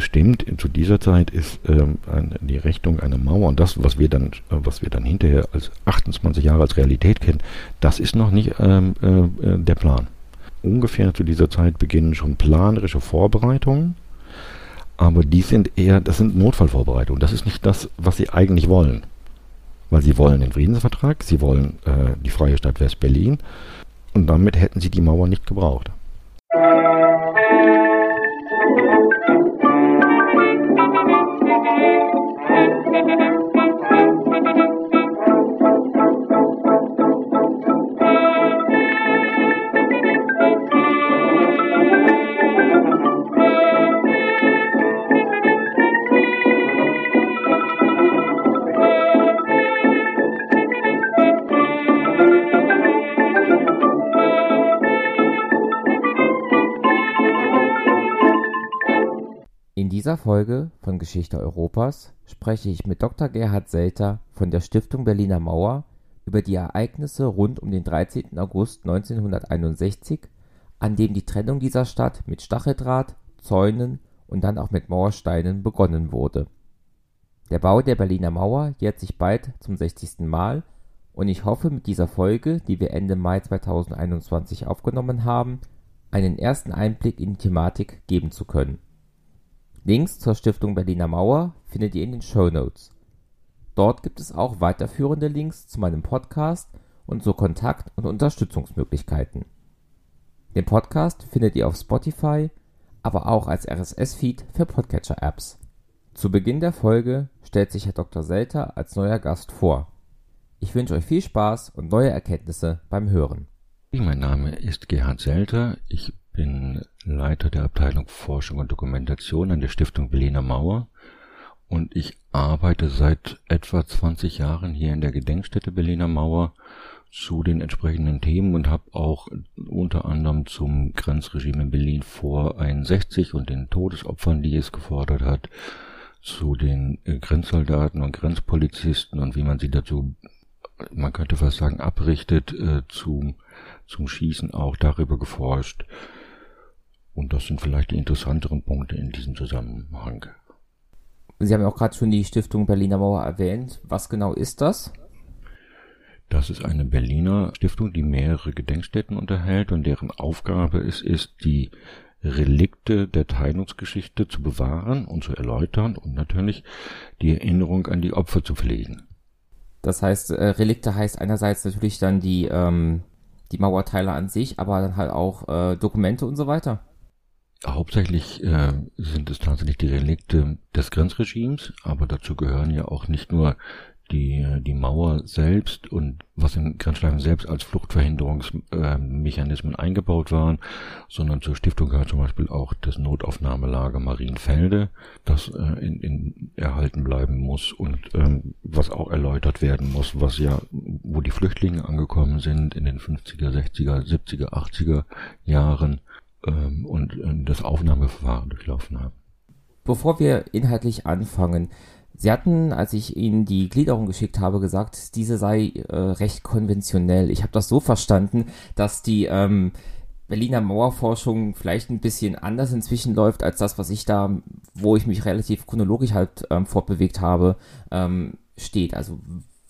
es stimmt, zu dieser Zeit ist ähm, die Richtung einer Mauer und das, was wir dann, äh, was wir dann hinterher als 28 Jahre als Realität kennen, das ist noch nicht ähm, äh, der Plan. Ungefähr zu dieser Zeit beginnen schon planerische Vorbereitungen, aber die sind eher, das sind Notfallvorbereitungen. Das ist nicht das, was sie eigentlich wollen. Weil sie wollen den Friedensvertrag, sie wollen äh, die freie Stadt West-Berlin und damit hätten sie die Mauer nicht gebraucht. Dieser Folge von Geschichte Europas spreche ich mit Dr. Gerhard Selter von der Stiftung Berliner Mauer über die Ereignisse rund um den 13. August 1961, an dem die Trennung dieser Stadt mit Stacheldraht, Zäunen und dann auch mit Mauersteinen begonnen wurde. Der Bau der Berliner Mauer jährt sich bald zum 60. Mal und ich hoffe mit dieser Folge, die wir Ende Mai 2021 aufgenommen haben, einen ersten Einblick in die Thematik geben zu können Links zur Stiftung Berliner Mauer findet ihr in den Show Notes. Dort gibt es auch weiterführende Links zu meinem Podcast und zu Kontakt- und Unterstützungsmöglichkeiten. Den Podcast findet ihr auf Spotify, aber auch als RSS-Feed für Podcatcher-Apps. Zu Beginn der Folge stellt sich Herr Dr. Selter als neuer Gast vor. Ich wünsche euch viel Spaß und neue Erkenntnisse beim Hören. Mein Name ist Gerhard Selter. Ich bin Leiter der Abteilung Forschung und Dokumentation an der Stiftung Berliner Mauer und ich arbeite seit etwa 20 Jahren hier in der Gedenkstätte Berliner Mauer zu den entsprechenden Themen und habe auch unter anderem zum Grenzregime in Berlin vor 61 und den Todesopfern, die es gefordert hat, zu den äh, Grenzsoldaten und Grenzpolizisten und wie man sie dazu, man könnte fast sagen, abrichtet, äh, zum, zum Schießen auch darüber geforscht. Und das sind vielleicht die interessanteren Punkte in diesem Zusammenhang. Sie haben ja auch gerade schon die Stiftung Berliner Mauer erwähnt. Was genau ist das? Das ist eine Berliner Stiftung, die mehrere Gedenkstätten unterhält und deren Aufgabe es ist, die Relikte der Teilungsgeschichte zu bewahren und zu erläutern und natürlich die Erinnerung an die Opfer zu pflegen. Das heißt, äh, Relikte heißt einerseits natürlich dann die, ähm, die Mauerteile an sich, aber dann halt auch äh, Dokumente und so weiter. Hauptsächlich äh, sind es tatsächlich die Relikte des Grenzregimes, aber dazu gehören ja auch nicht nur die, die Mauer selbst und was in Grenzschleifen selbst als Fluchtverhinderungsmechanismen äh, eingebaut waren, sondern zur Stiftung gehört zum Beispiel auch das Notaufnahmelager Marienfelde, das äh, in, in erhalten bleiben muss und ähm, was auch erläutert werden muss, was ja, wo die Flüchtlinge angekommen sind in den 50er, 60er, 70er, 80er Jahren ähm, und äh, das Aufnahmeverfahren durchlaufen haben. Bevor wir inhaltlich anfangen, Sie hatten, als ich Ihnen die Gliederung geschickt habe, gesagt, diese sei äh, recht konventionell. Ich habe das so verstanden, dass die ähm, Berliner Mauerforschung vielleicht ein bisschen anders inzwischen läuft als das, was ich da, wo ich mich relativ chronologisch halt ähm, fortbewegt habe, ähm, steht. Also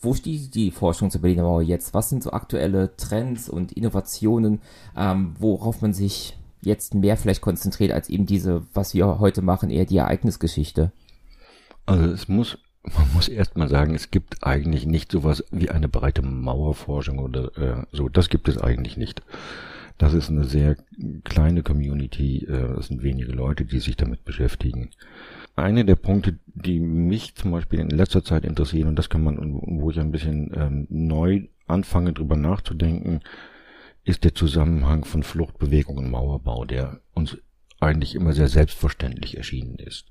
wo steht die Forschung zur Berliner Mauer jetzt? Was sind so aktuelle Trends und Innovationen, ähm, worauf man sich jetzt mehr vielleicht konzentriert als eben diese, was wir heute machen, eher die Ereignisgeschichte? Also es muss, man muss erst mal sagen, es gibt eigentlich nicht sowas wie eine breite Mauerforschung oder äh, so. Das gibt es eigentlich nicht. Das ist eine sehr kleine Community, äh, es sind wenige Leute, die sich damit beschäftigen. Eine der Punkte, die mich zum Beispiel in letzter Zeit interessieren, und das kann man, wo ich ein bisschen ähm, neu anfange, drüber nachzudenken, ist der Zusammenhang von Fluchtbewegung und Mauerbau, der uns eigentlich immer sehr selbstverständlich erschienen ist.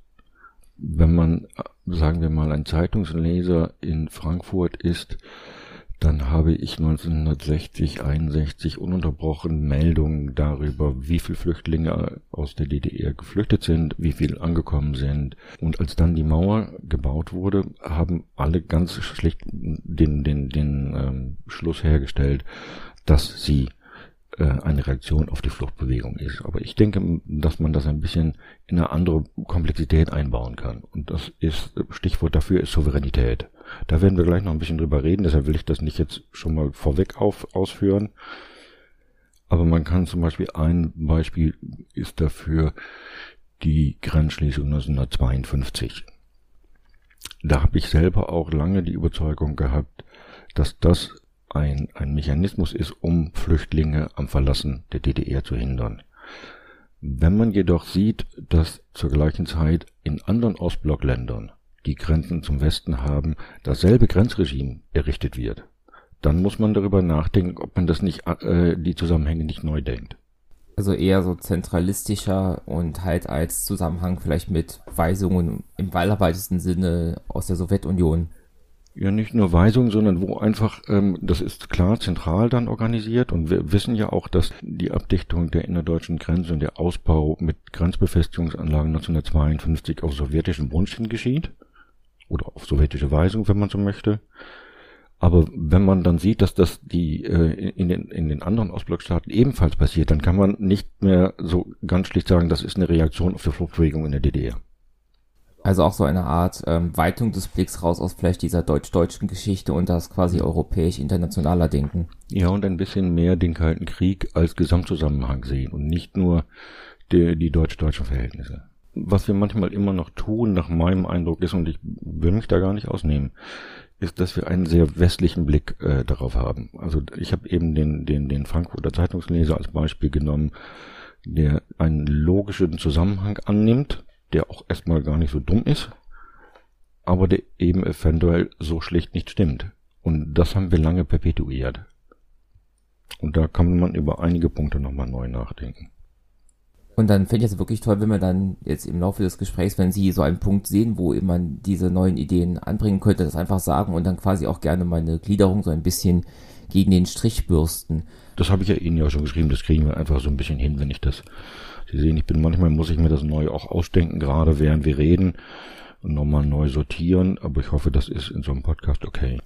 Wenn man, sagen wir mal, ein Zeitungsleser in Frankfurt ist, dann habe ich 1960, 61 ununterbrochen Meldungen darüber, wie viele Flüchtlinge aus der DDR geflüchtet sind, wie viele angekommen sind. Und als dann die Mauer gebaut wurde, haben alle ganz schlicht den, den, den ähm, Schluss hergestellt, dass sie äh, eine Reaktion auf die Fluchtbewegung ist. Aber ich denke, dass man das ein bisschen in eine andere Komplexität einbauen kann. Und das ist, Stichwort dafür ist Souveränität. Da werden wir gleich noch ein bisschen drüber reden, deshalb will ich das nicht jetzt schon mal vorweg auf, ausführen. Aber man kann zum Beispiel ein Beispiel ist dafür die Grenzschließung 1952. Da habe ich selber auch lange die Überzeugung gehabt, dass das ein, ein Mechanismus ist, um Flüchtlinge am Verlassen der DDR zu hindern. Wenn man jedoch sieht, dass zur gleichen Zeit in anderen Ostblockländern, die Grenzen zum Westen haben, dasselbe Grenzregime errichtet wird, dann muss man darüber nachdenken, ob man das nicht, äh, die Zusammenhänge nicht neu denkt. Also eher so zentralistischer und halt als Zusammenhang vielleicht mit Weisungen im weiterweitesten Sinne aus der Sowjetunion. Ja, nicht nur Weisungen, sondern wo einfach, ähm, das ist klar zentral dann organisiert und wir wissen ja auch, dass die Abdichtung der innerdeutschen Grenze und der Ausbau mit Grenzbefestigungsanlagen 1952 auf sowjetischem Wunsch hin geschieht oder auf sowjetische Weisung, wenn man so möchte. Aber wenn man dann sieht, dass das die äh, in, den, in den anderen Ostblockstaaten ebenfalls passiert, dann kann man nicht mehr so ganz schlicht sagen, das ist eine Reaktion auf die Fluchtbewegung in der DDR. Also auch so eine Art ähm, Weitung des Blicks raus aus vielleicht dieser deutsch-deutschen Geschichte und das quasi europäisch-internationaler Denken. Ja, und ein bisschen mehr den Kalten Krieg als Gesamtzusammenhang sehen und nicht nur die, die deutsch-deutschen Verhältnisse. Was wir manchmal immer noch tun, nach meinem Eindruck ist, und ich will mich da gar nicht ausnehmen, ist, dass wir einen sehr westlichen Blick äh, darauf haben. Also ich habe eben den, den, den Frankfurter Zeitungsleser als Beispiel genommen, der einen logischen Zusammenhang annimmt, der auch erstmal gar nicht so dumm ist, aber der eben eventuell so schlicht nicht stimmt. Und das haben wir lange perpetuiert. Und da kann man über einige Punkte nochmal neu nachdenken. Und dann fände ich es wirklich toll, wenn wir dann jetzt im Laufe des Gesprächs, wenn Sie so einen Punkt sehen, wo man diese neuen Ideen anbringen könnte, das einfach sagen und dann quasi auch gerne meine Gliederung so ein bisschen gegen den Strich bürsten. Das habe ich ja Ihnen ja schon geschrieben, das kriegen wir einfach so ein bisschen hin, wenn ich das. Sie sehen, ich bin manchmal muss ich mir das neu auch ausdenken, gerade während wir reden und nochmal neu sortieren, aber ich hoffe, das ist in so einem Podcast okay.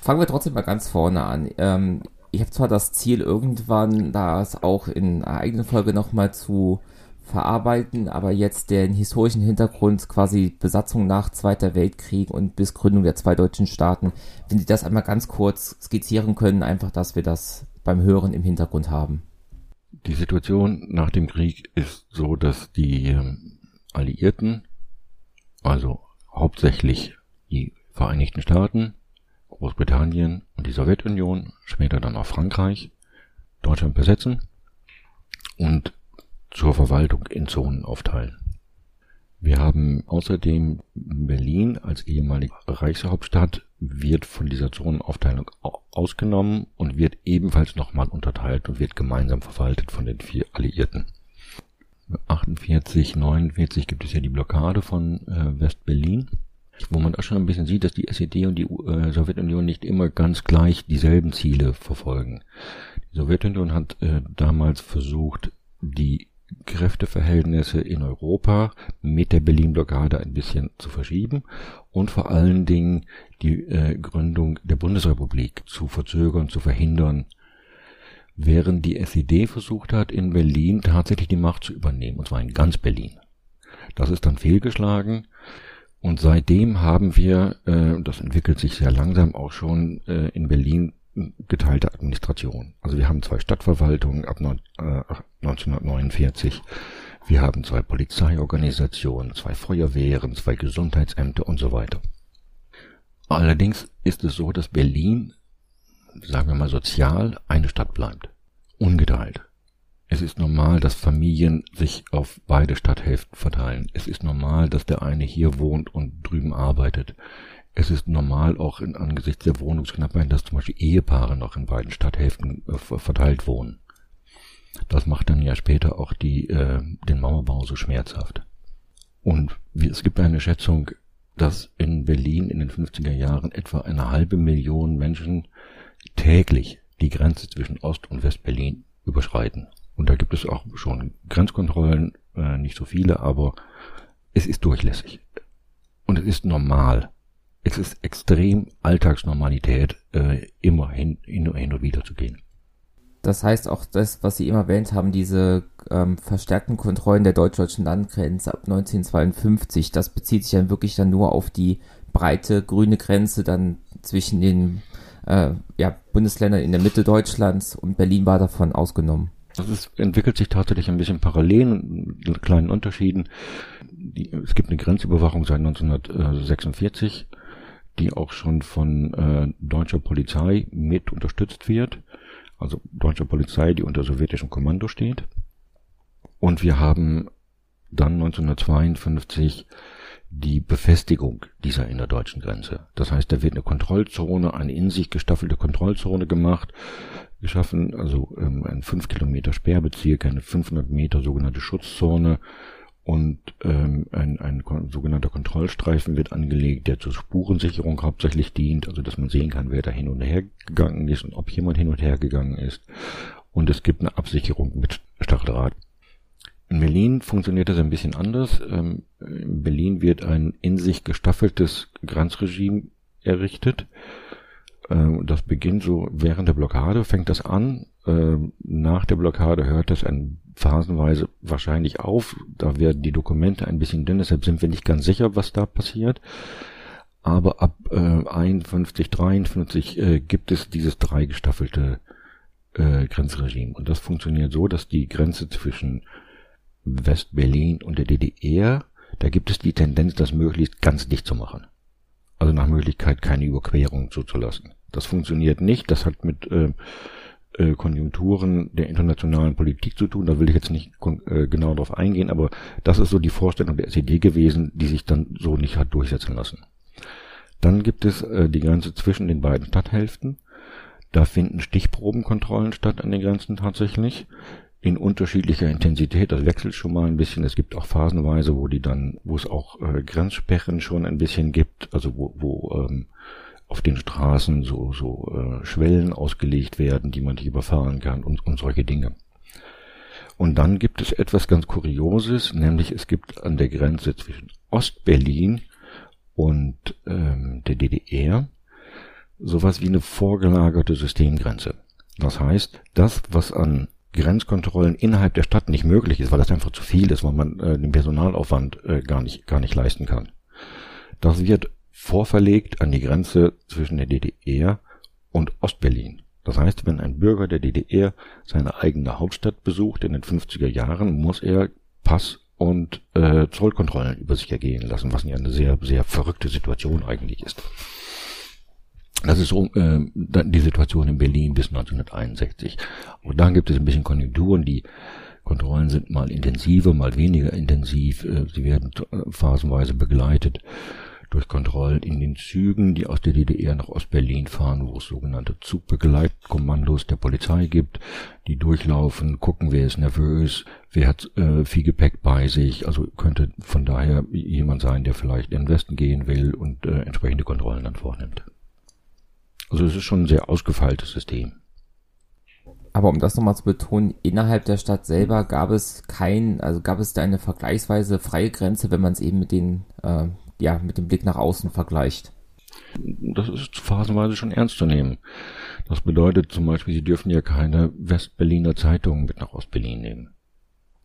Fangen wir trotzdem mal ganz vorne an. Ähm, ich habe zwar das Ziel, irgendwann das auch in einer eigenen Folge nochmal zu verarbeiten, aber jetzt den historischen Hintergrund, quasi Besatzung nach Zweiter Weltkrieg und bis Gründung der zwei deutschen Staaten, wenn Sie das einmal ganz kurz skizzieren können, einfach, dass wir das beim Hören im Hintergrund haben. Die Situation nach dem Krieg ist so, dass die ähm, Alliierten, also hauptsächlich die Vereinigten Staaten, Großbritannien und die Sowjetunion, später dann auch Frankreich, Deutschland besetzen und zur Verwaltung in Zonen aufteilen. Wir haben außerdem Berlin als ehemalige Reichshauptstadt wird von dieser Zonenaufteilung ausgenommen und wird ebenfalls nochmal unterteilt und wird gemeinsam verwaltet von den vier Alliierten. 48, 49 gibt es ja die Blockade von äh, West-Berlin wo man auch schon ein bisschen sieht, dass die SED und die äh, Sowjetunion nicht immer ganz gleich dieselben Ziele verfolgen. Die Sowjetunion hat äh, damals versucht, die Kräfteverhältnisse in Europa mit der Berlin-Blockade ein bisschen zu verschieben und vor allen Dingen die äh, Gründung der Bundesrepublik zu verzögern, zu verhindern, während die SED versucht hat, in Berlin tatsächlich die Macht zu übernehmen, und zwar in ganz Berlin. Das ist dann fehlgeschlagen. Und seitdem haben wir, äh, das entwickelt sich sehr langsam auch schon äh, in Berlin geteilte Administration. Also wir haben zwei Stadtverwaltungen ab neun, äh, 1949. Wir haben zwei Polizeiorganisationen, zwei Feuerwehren, zwei Gesundheitsämter und so weiter. Allerdings ist es so, dass Berlin, sagen wir mal sozial, eine Stadt bleibt. Ungeteilt. Es ist normal, dass Familien sich auf beide Stadthälften verteilen. Es ist normal, dass der eine hier wohnt und drüben arbeitet. Es ist normal auch in angesichts der Wohnungsknappheit, dass zum Beispiel Ehepaare noch in beiden Stadthälften äh, verteilt wohnen. Das macht dann ja später auch die, äh, den Mauerbau so schmerzhaft. Und wie, es gibt eine Schätzung, dass in Berlin in den 50er Jahren etwa eine halbe Million Menschen täglich die Grenze zwischen Ost- und Westberlin überschreiten. Und da gibt es auch schon Grenzkontrollen, äh, nicht so viele, aber es ist durchlässig. Und es ist normal. Es ist extrem Alltagsnormalität, äh, immer hin, hin, und wieder zu gehen. Das heißt auch das, was Sie eben erwähnt haben, diese ähm, verstärkten Kontrollen der deutsch-deutschen Landgrenze ab 1952, das bezieht sich dann wirklich dann nur auf die breite grüne Grenze dann zwischen den äh, ja, Bundesländern in der Mitte Deutschlands und Berlin war davon ausgenommen. Das ist, entwickelt sich tatsächlich ein bisschen parallel mit kleinen Unterschieden. Die, es gibt eine Grenzüberwachung seit 1946, die auch schon von äh, deutscher Polizei mit unterstützt wird. Also deutsche Polizei, die unter sowjetischem Kommando steht. Und wir haben dann 1952 die Befestigung dieser innerdeutschen Grenze. Das heißt, da wird eine Kontrollzone, eine in sich gestaffelte Kontrollzone gemacht, geschaffen, also ähm, ein 5 Kilometer Sperrbezirk, eine 500 Meter sogenannte Schutzzone und ähm, ein, ein sogenannter Kontrollstreifen wird angelegt, der zur Spurensicherung hauptsächlich dient, also dass man sehen kann, wer da hin und her gegangen ist und ob jemand hin und her gegangen ist. Und es gibt eine Absicherung mit Stacheldraht. In Berlin funktioniert das ein bisschen anders. Ähm, in Berlin wird ein in sich gestaffeltes Grenzregime errichtet. Ähm, das beginnt so während der Blockade, fängt das an. Ähm, nach der Blockade hört das ein phasenweise wahrscheinlich auf. Da werden die Dokumente ein bisschen dünn, deshalb sind wir nicht ganz sicher, was da passiert. Aber ab äh, 51, 53 äh, gibt es dieses drei gestaffelte äh, Grenzregime. Und das funktioniert so, dass die Grenze zwischen West-Berlin und der DDR, da gibt es die Tendenz, das möglichst ganz dicht zu machen. Also nach Möglichkeit keine Überquerung zuzulassen. Das funktioniert nicht. Das hat mit äh, äh, Konjunkturen der internationalen Politik zu tun. Da will ich jetzt nicht äh, genau darauf eingehen, aber das ist so die Vorstellung der SED gewesen, die sich dann so nicht hat durchsetzen lassen. Dann gibt es äh, die Grenze zwischen den beiden Stadthälften. Da finden Stichprobenkontrollen statt an den Grenzen tatsächlich in unterschiedlicher Intensität. Das wechselt schon mal ein bisschen. Es gibt auch phasenweise, wo die dann, wo es auch äh, Grenzsperren schon ein bisschen gibt, also wo, wo ähm, auf den Straßen so, so äh, Schwellen ausgelegt werden, die man nicht überfahren kann und, und solche Dinge. Und dann gibt es etwas ganz Kurioses, nämlich es gibt an der Grenze zwischen Ostberlin und ähm, der DDR sowas wie eine vorgelagerte Systemgrenze. Das heißt, das, was an Grenzkontrollen innerhalb der Stadt nicht möglich ist, weil das einfach zu viel ist, weil man äh, den Personalaufwand äh, gar nicht gar nicht leisten kann. Das wird vorverlegt an die Grenze zwischen der DDR und Ostberlin. Das heißt, wenn ein Bürger der DDR seine eigene Hauptstadt besucht in den 50er Jahren, muss er Pass und äh, Zollkontrollen über sich ergehen lassen, was ja eine sehr, sehr verrückte Situation eigentlich ist. Das ist so äh, die Situation in Berlin bis 1961. Und dann gibt es ein bisschen Konjunkturen, die Kontrollen sind mal intensiver, mal weniger intensiv. Äh, sie werden äh, phasenweise begleitet durch Kontrollen in den Zügen, die aus der DDR nach Ostberlin fahren, wo es sogenannte Zugbegleitkommandos der Polizei gibt, die durchlaufen, gucken, wer ist nervös, wer hat äh, viel Gepäck bei sich. Also könnte von daher jemand sein, der vielleicht in den Westen gehen will und äh, entsprechende Kontrollen dann vornimmt. Also es ist schon ein sehr ausgefeiltes System. Aber um das nochmal zu betonen, innerhalb der Stadt selber gab es kein, also gab es da eine vergleichsweise freie Grenze, wenn man es eben mit den, äh, ja, mit dem Blick nach außen vergleicht. Das ist phasenweise schon ernst zu nehmen. Das bedeutet zum Beispiel, Sie dürfen ja keine Westberliner Zeitungen mit nach Ostberlin nehmen.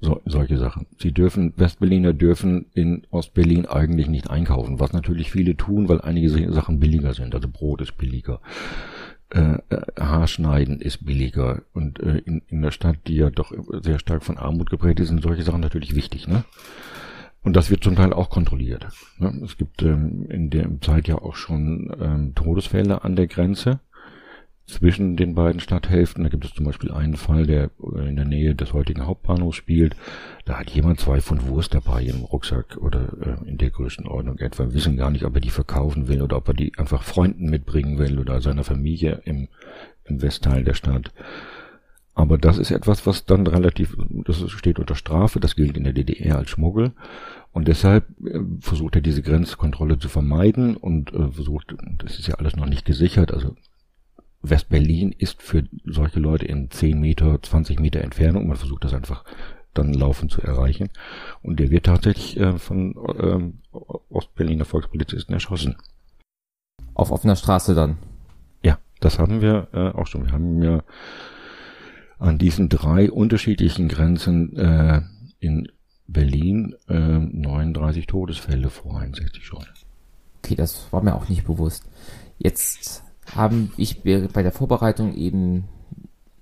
So, solche Sachen. Sie dürfen, Westberliner dürfen in Ostberlin eigentlich nicht einkaufen, was natürlich viele tun, weil einige Sachen billiger sind. Also Brot ist billiger, äh, äh, Haarschneiden ist billiger und äh, in, in der Stadt, die ja doch sehr stark von Armut geprägt ist, sind solche Sachen natürlich wichtig, ne? Und das wird zum Teil auch kontrolliert. Es gibt ähm, in der Zeit ja auch schon ähm, Todesfälle an der Grenze zwischen den beiden Stadthälften. Da gibt es zum Beispiel einen Fall, der in der Nähe des heutigen Hauptbahnhofs spielt. Da hat jemand zwei Pfund Wurst dabei im Rucksack oder äh, in der Größenordnung etwa. Wir wissen gar nicht, ob er die verkaufen will oder ob er die einfach Freunden mitbringen will oder seiner Familie im, im Westteil der Stadt. Aber das ist etwas, was dann relativ, das steht unter Strafe, das gilt in der DDR als Schmuggel. Und deshalb äh, versucht er diese Grenzkontrolle zu vermeiden und äh, versucht, das ist ja alles noch nicht gesichert, also West-Berlin ist für solche Leute in 10 Meter, 20 Meter Entfernung. Man versucht das einfach dann laufend zu erreichen. Und der wird tatsächlich äh, von ähm, Ostberliner Volkspolizisten erschossen. Auf offener Straße dann? Ja, das haben wir auch schon. Wir haben ja an diesen drei unterschiedlichen Grenzen äh, in Berlin äh, 39 Todesfälle vor 61 schon. Okay, das war mir auch nicht bewusst. Jetzt haben ich bei der Vorbereitung eben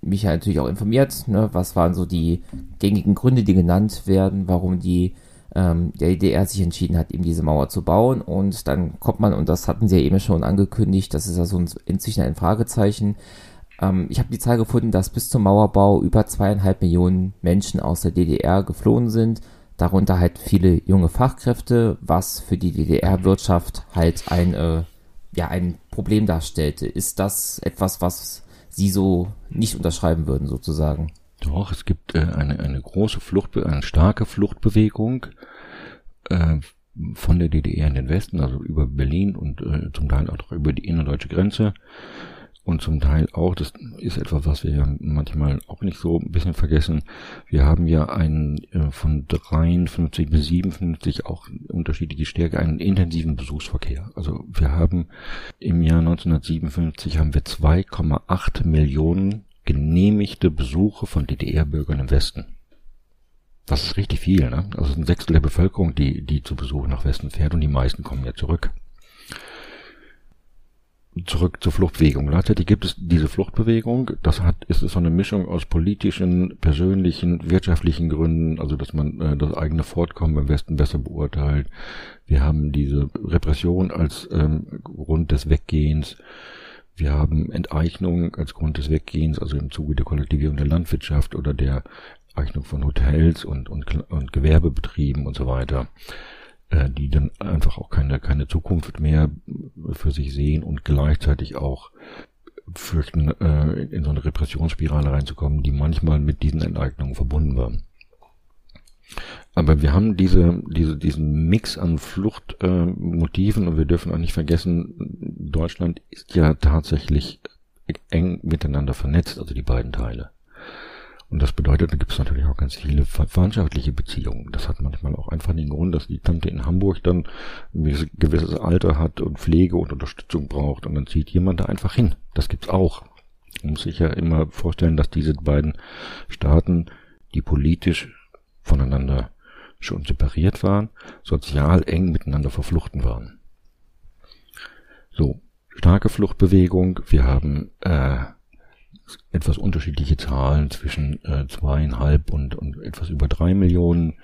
mich ja natürlich auch informiert, ne, was waren so die gängigen Gründe, die genannt werden, warum die ähm, der DDR sich entschieden hat, eben diese Mauer zu bauen. Und dann kommt man, und das hatten sie ja eben schon angekündigt, das ist ja so inzwischen ein Fragezeichen. Ähm, ich habe die Zahl gefunden, dass bis zum Mauerbau über zweieinhalb Millionen Menschen aus der DDR geflohen sind. Darunter halt viele junge Fachkräfte, was für die DDR-Wirtschaft halt ein, äh, ja, ein Problem darstellte. Ist das etwas, was Sie so nicht unterschreiben würden, sozusagen? Doch, es gibt äh, eine, eine große Flucht, eine starke Fluchtbewegung äh, von der DDR in den Westen, also über Berlin und äh, zum Teil auch über die innerdeutsche Grenze. Und zum Teil auch, das ist etwas, was wir ja manchmal auch nicht so ein bisschen vergessen. Wir haben ja einen äh, von 53 bis 57 auch unterschiedliche Stärke, einen intensiven Besuchsverkehr. Also wir haben im Jahr 1957 haben wir 2,8 Millionen genehmigte Besuche von DDR-Bürgern im Westen. Das ist richtig viel, ne? Also ein Sechstel der Bevölkerung, die, die zu Besuch nach Westen fährt und die meisten kommen ja zurück. Zurück zur Fluchtbewegung. Gleichzeitig gibt es diese Fluchtbewegung. Das hat, ist so eine Mischung aus politischen, persönlichen, wirtschaftlichen Gründen, also dass man äh, das eigene Fortkommen im Westen besser beurteilt. Wir haben diese Repression als ähm, Grund des Weggehens. Wir haben Enteignung als Grund des Weggehens, also im Zuge der Kollektivierung der Landwirtschaft oder der Eignung von Hotels und, und, und Gewerbebetrieben und so weiter, äh, die dann einfach auch keine, keine Zukunft mehr für sich sehen und gleichzeitig auch fürchten, äh, in so eine Repressionsspirale reinzukommen, die manchmal mit diesen Enteignungen verbunden war. Aber wir haben diese, diese, diesen Mix an Fluchtmotiven äh, und wir dürfen auch nicht vergessen, Deutschland ist ja tatsächlich eng miteinander vernetzt, also die beiden Teile. Und das bedeutet, da gibt es natürlich auch ganz viele verwandtschaftliche Beziehungen. Das hat manchmal auch einfach den Grund, dass die Tante in Hamburg dann ein gewisses Alter hat und Pflege und Unterstützung braucht und dann zieht jemand da einfach hin. Das gibt's auch. Man muss sich ja immer vorstellen, dass diese beiden Staaten, die politisch voneinander schon separiert waren, sozial eng miteinander verfluchten waren. So, starke Fluchtbewegung. Wir haben äh, etwas unterschiedliche Zahlen zwischen äh, zweieinhalb und, und etwas über drei Millionen.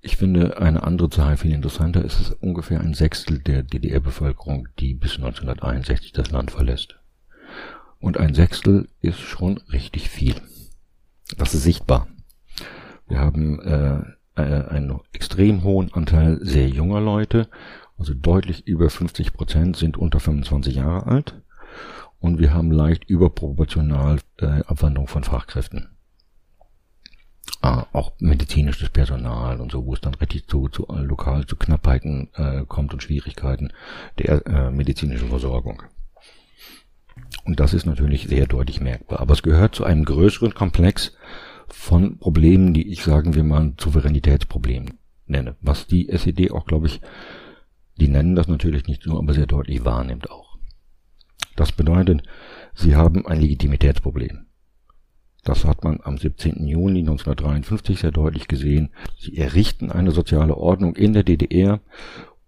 Ich finde eine andere Zahl viel interessanter. Es ist ungefähr ein Sechstel der DDR-Bevölkerung, die bis 1961 das Land verlässt. Und ein Sechstel ist schon richtig viel. Das ist sichtbar. Wir haben äh, äh, einen extrem hohen Anteil sehr junger Leute, also deutlich über 50 Prozent sind unter 25 Jahre alt. Und wir haben leicht überproportional äh, Abwanderung von Fachkräften. Ah, auch medizinisches Personal und so, wo es dann richtig zu, zu lokal zu Knappheiten äh, kommt und Schwierigkeiten der äh, medizinischen Versorgung. Und das ist natürlich sehr deutlich merkbar. Aber es gehört zu einem größeren Komplex von Problemen, die ich sagen wir mal ein Souveränitätsproblem nenne. Was die SED auch, glaube ich, die nennen das natürlich nicht so, aber sehr deutlich wahrnimmt auch. Das bedeutet, sie haben ein Legitimitätsproblem. Das hat man am 17. Juni 1953 sehr deutlich gesehen. Sie errichten eine soziale Ordnung in der DDR,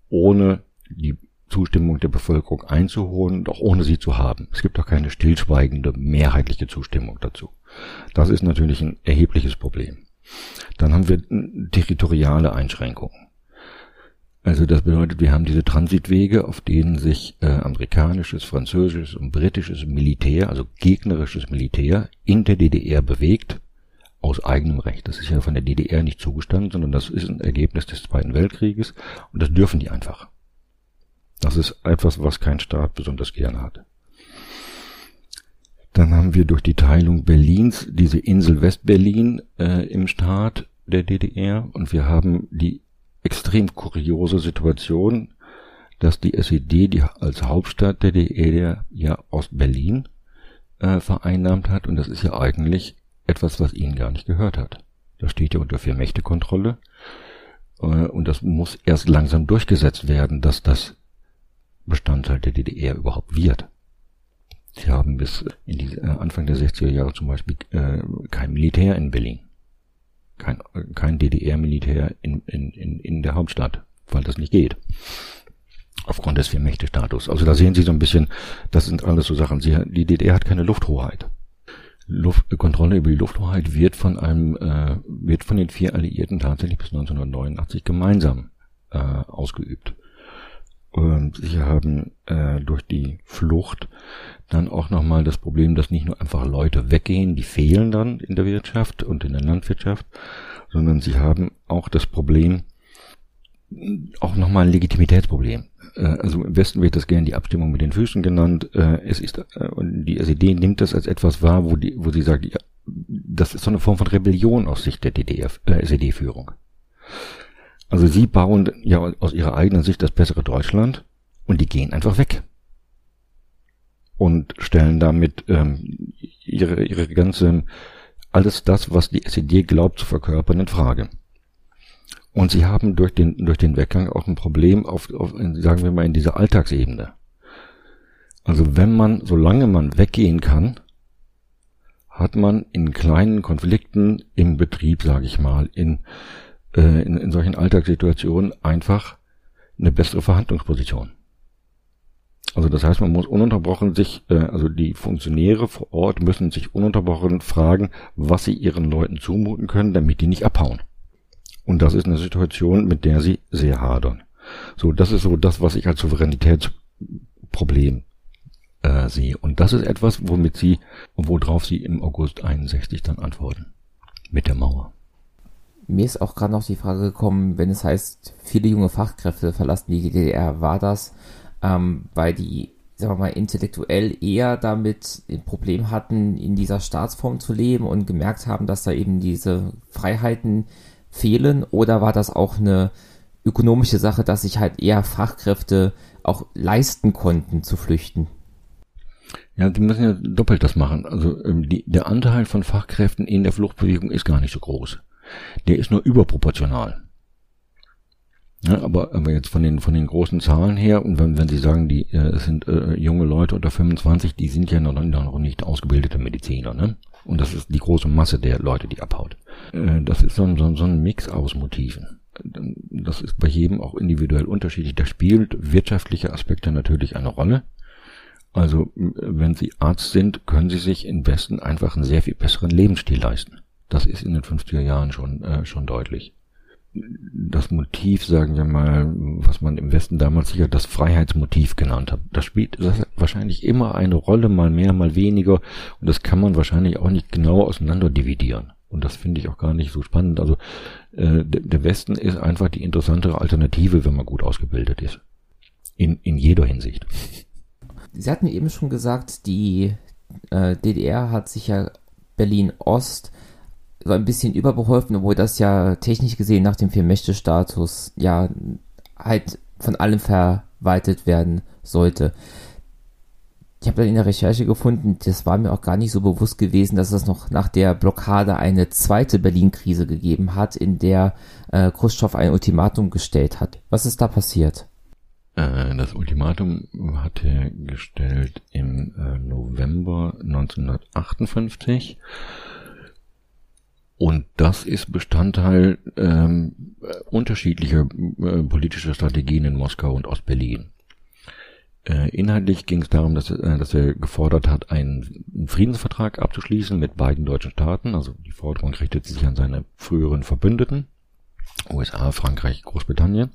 ohne die Zustimmung der Bevölkerung einzuholen, doch ohne sie zu haben. Es gibt auch keine stillschweigende, mehrheitliche Zustimmung dazu. Das ist natürlich ein erhebliches Problem. Dann haben wir territoriale Einschränkungen. Also das bedeutet, wir haben diese Transitwege, auf denen sich äh, amerikanisches, französisches und britisches Militär, also gegnerisches Militär, in der DDR bewegt, aus eigenem Recht. Das ist ja von der DDR nicht zugestanden, sondern das ist ein Ergebnis des Zweiten Weltkrieges und das dürfen die einfach. Das ist etwas, was kein Staat besonders gerne hat. Dann haben wir durch die Teilung Berlins diese Insel Westberlin äh, im Staat der DDR und wir haben die extrem kuriose Situation, dass die SED die als Hauptstadt der DDR ja Ost-Berlin äh, vereinnahmt hat und das ist ja eigentlich etwas, was ihnen gar nicht gehört hat. Das steht ja unter Vier-Mächte-Kontrolle äh, und das muss erst langsam durchgesetzt werden, dass das Bestandteil der DDR überhaupt wird. Sie haben bis in die, äh, Anfang der 60er Jahre zum Beispiel äh, kein Militär in Berlin. Kein, kein DDR-Militär in, in, in, in der Hauptstadt, weil das nicht geht. Aufgrund des Vier-Mächte-Status. Also da sehen Sie so ein bisschen, das sind alles so Sachen. Sie, die DDR hat keine Lufthoheit. Luft, Kontrolle über die Lufthoheit wird von einem, äh, wird von den vier Alliierten tatsächlich bis 1989 gemeinsam äh, ausgeübt. Und sie haben äh, durch die Flucht dann auch nochmal das Problem, dass nicht nur einfach Leute weggehen, die fehlen dann in der Wirtschaft und in der Landwirtschaft, sondern sie haben auch das Problem, auch nochmal ein Legitimitätsproblem. Äh, also im Westen wird das gerne die Abstimmung mit den Füßen genannt. Äh, es ist, äh, und die SED nimmt das als etwas wahr, wo die, wo sie sagt, ja, das ist so eine Form von Rebellion aus Sicht der DDR, äh, SED-Führung. Also sie bauen ja aus ihrer eigenen Sicht das bessere Deutschland und die gehen einfach weg. Und stellen damit ähm, ihre, ihre ganze, alles das, was die SED glaubt zu verkörpern, in Frage. Und sie haben durch den, durch den Weggang auch ein Problem auf, auf, sagen wir mal, in dieser Alltagsebene. Also wenn man, solange man weggehen kann, hat man in kleinen Konflikten im Betrieb, sage ich mal, in äh, in, in solchen Alltagssituationen einfach eine bessere Verhandlungsposition. Also das heißt, man muss ununterbrochen sich, äh, also die Funktionäre vor Ort müssen sich ununterbrochen fragen, was sie ihren Leuten zumuten können, damit die nicht abhauen. Und das ist eine Situation, mit der sie sehr hadern. So, das ist so das, was ich als Souveränitätsproblem äh, sehe. Und das ist etwas, womit sie, worauf sie im August 61 dann antworten. Mit der Mauer. Mir ist auch gerade noch die Frage gekommen, wenn es heißt, viele junge Fachkräfte verlassen die DDR, war das, ähm, weil die, sagen wir mal, intellektuell eher damit ein Problem hatten, in dieser Staatsform zu leben und gemerkt haben, dass da eben diese Freiheiten fehlen? Oder war das auch eine ökonomische Sache, dass sich halt eher Fachkräfte auch leisten konnten zu flüchten? Ja, die müssen ja doppelt das machen. Also ähm, die, der Anteil von Fachkräften in der Fluchtbewegung ist gar nicht so groß der ist nur überproportional. Ja, aber, aber jetzt von den, von den großen Zahlen her, und wenn, wenn Sie sagen, die äh, sind äh, junge Leute unter 25, die sind ja noch, noch nicht ausgebildete Mediziner, ne? Und das ist die große Masse der Leute, die abhaut. Äh, das ist so ein, so, so ein Mix aus Motiven. Das ist bei jedem auch individuell unterschiedlich. Da spielt wirtschaftliche Aspekte natürlich eine Rolle. Also, wenn Sie Arzt sind, können Sie sich im Westen einfach einen sehr viel besseren Lebensstil leisten. Das ist in den 50er Jahren schon, äh, schon deutlich. Das Motiv, sagen wir mal, was man im Westen damals sicher das Freiheitsmotiv genannt hat, das spielt das wahrscheinlich immer eine Rolle, mal mehr, mal weniger. Und das kann man wahrscheinlich auch nicht genau auseinander dividieren. Und das finde ich auch gar nicht so spannend. Also äh, der Westen ist einfach die interessantere Alternative, wenn man gut ausgebildet ist. In, in jeder Hinsicht. Sie hatten eben schon gesagt, die äh, DDR hat sich ja Berlin Ost so ein bisschen überbeholfen, obwohl das ja technisch gesehen nach dem Vier-Mächte-Status ja halt von allem verwaltet werden sollte. Ich habe dann in der Recherche gefunden, das war mir auch gar nicht so bewusst gewesen, dass es noch nach der Blockade eine zweite Berlin-Krise gegeben hat, in der äh, Khrushchev ein Ultimatum gestellt hat. Was ist da passiert? Äh, das Ultimatum hat er gestellt im äh, November 1958 und das ist Bestandteil ähm, unterschiedlicher äh, politischer Strategien in Moskau und Ostberlin. Äh, inhaltlich ging es darum, dass, äh, dass er gefordert hat, einen Friedensvertrag abzuschließen mit beiden deutschen Staaten. Also die Forderung richtete sich an seine früheren Verbündeten, USA, Frankreich, Großbritannien.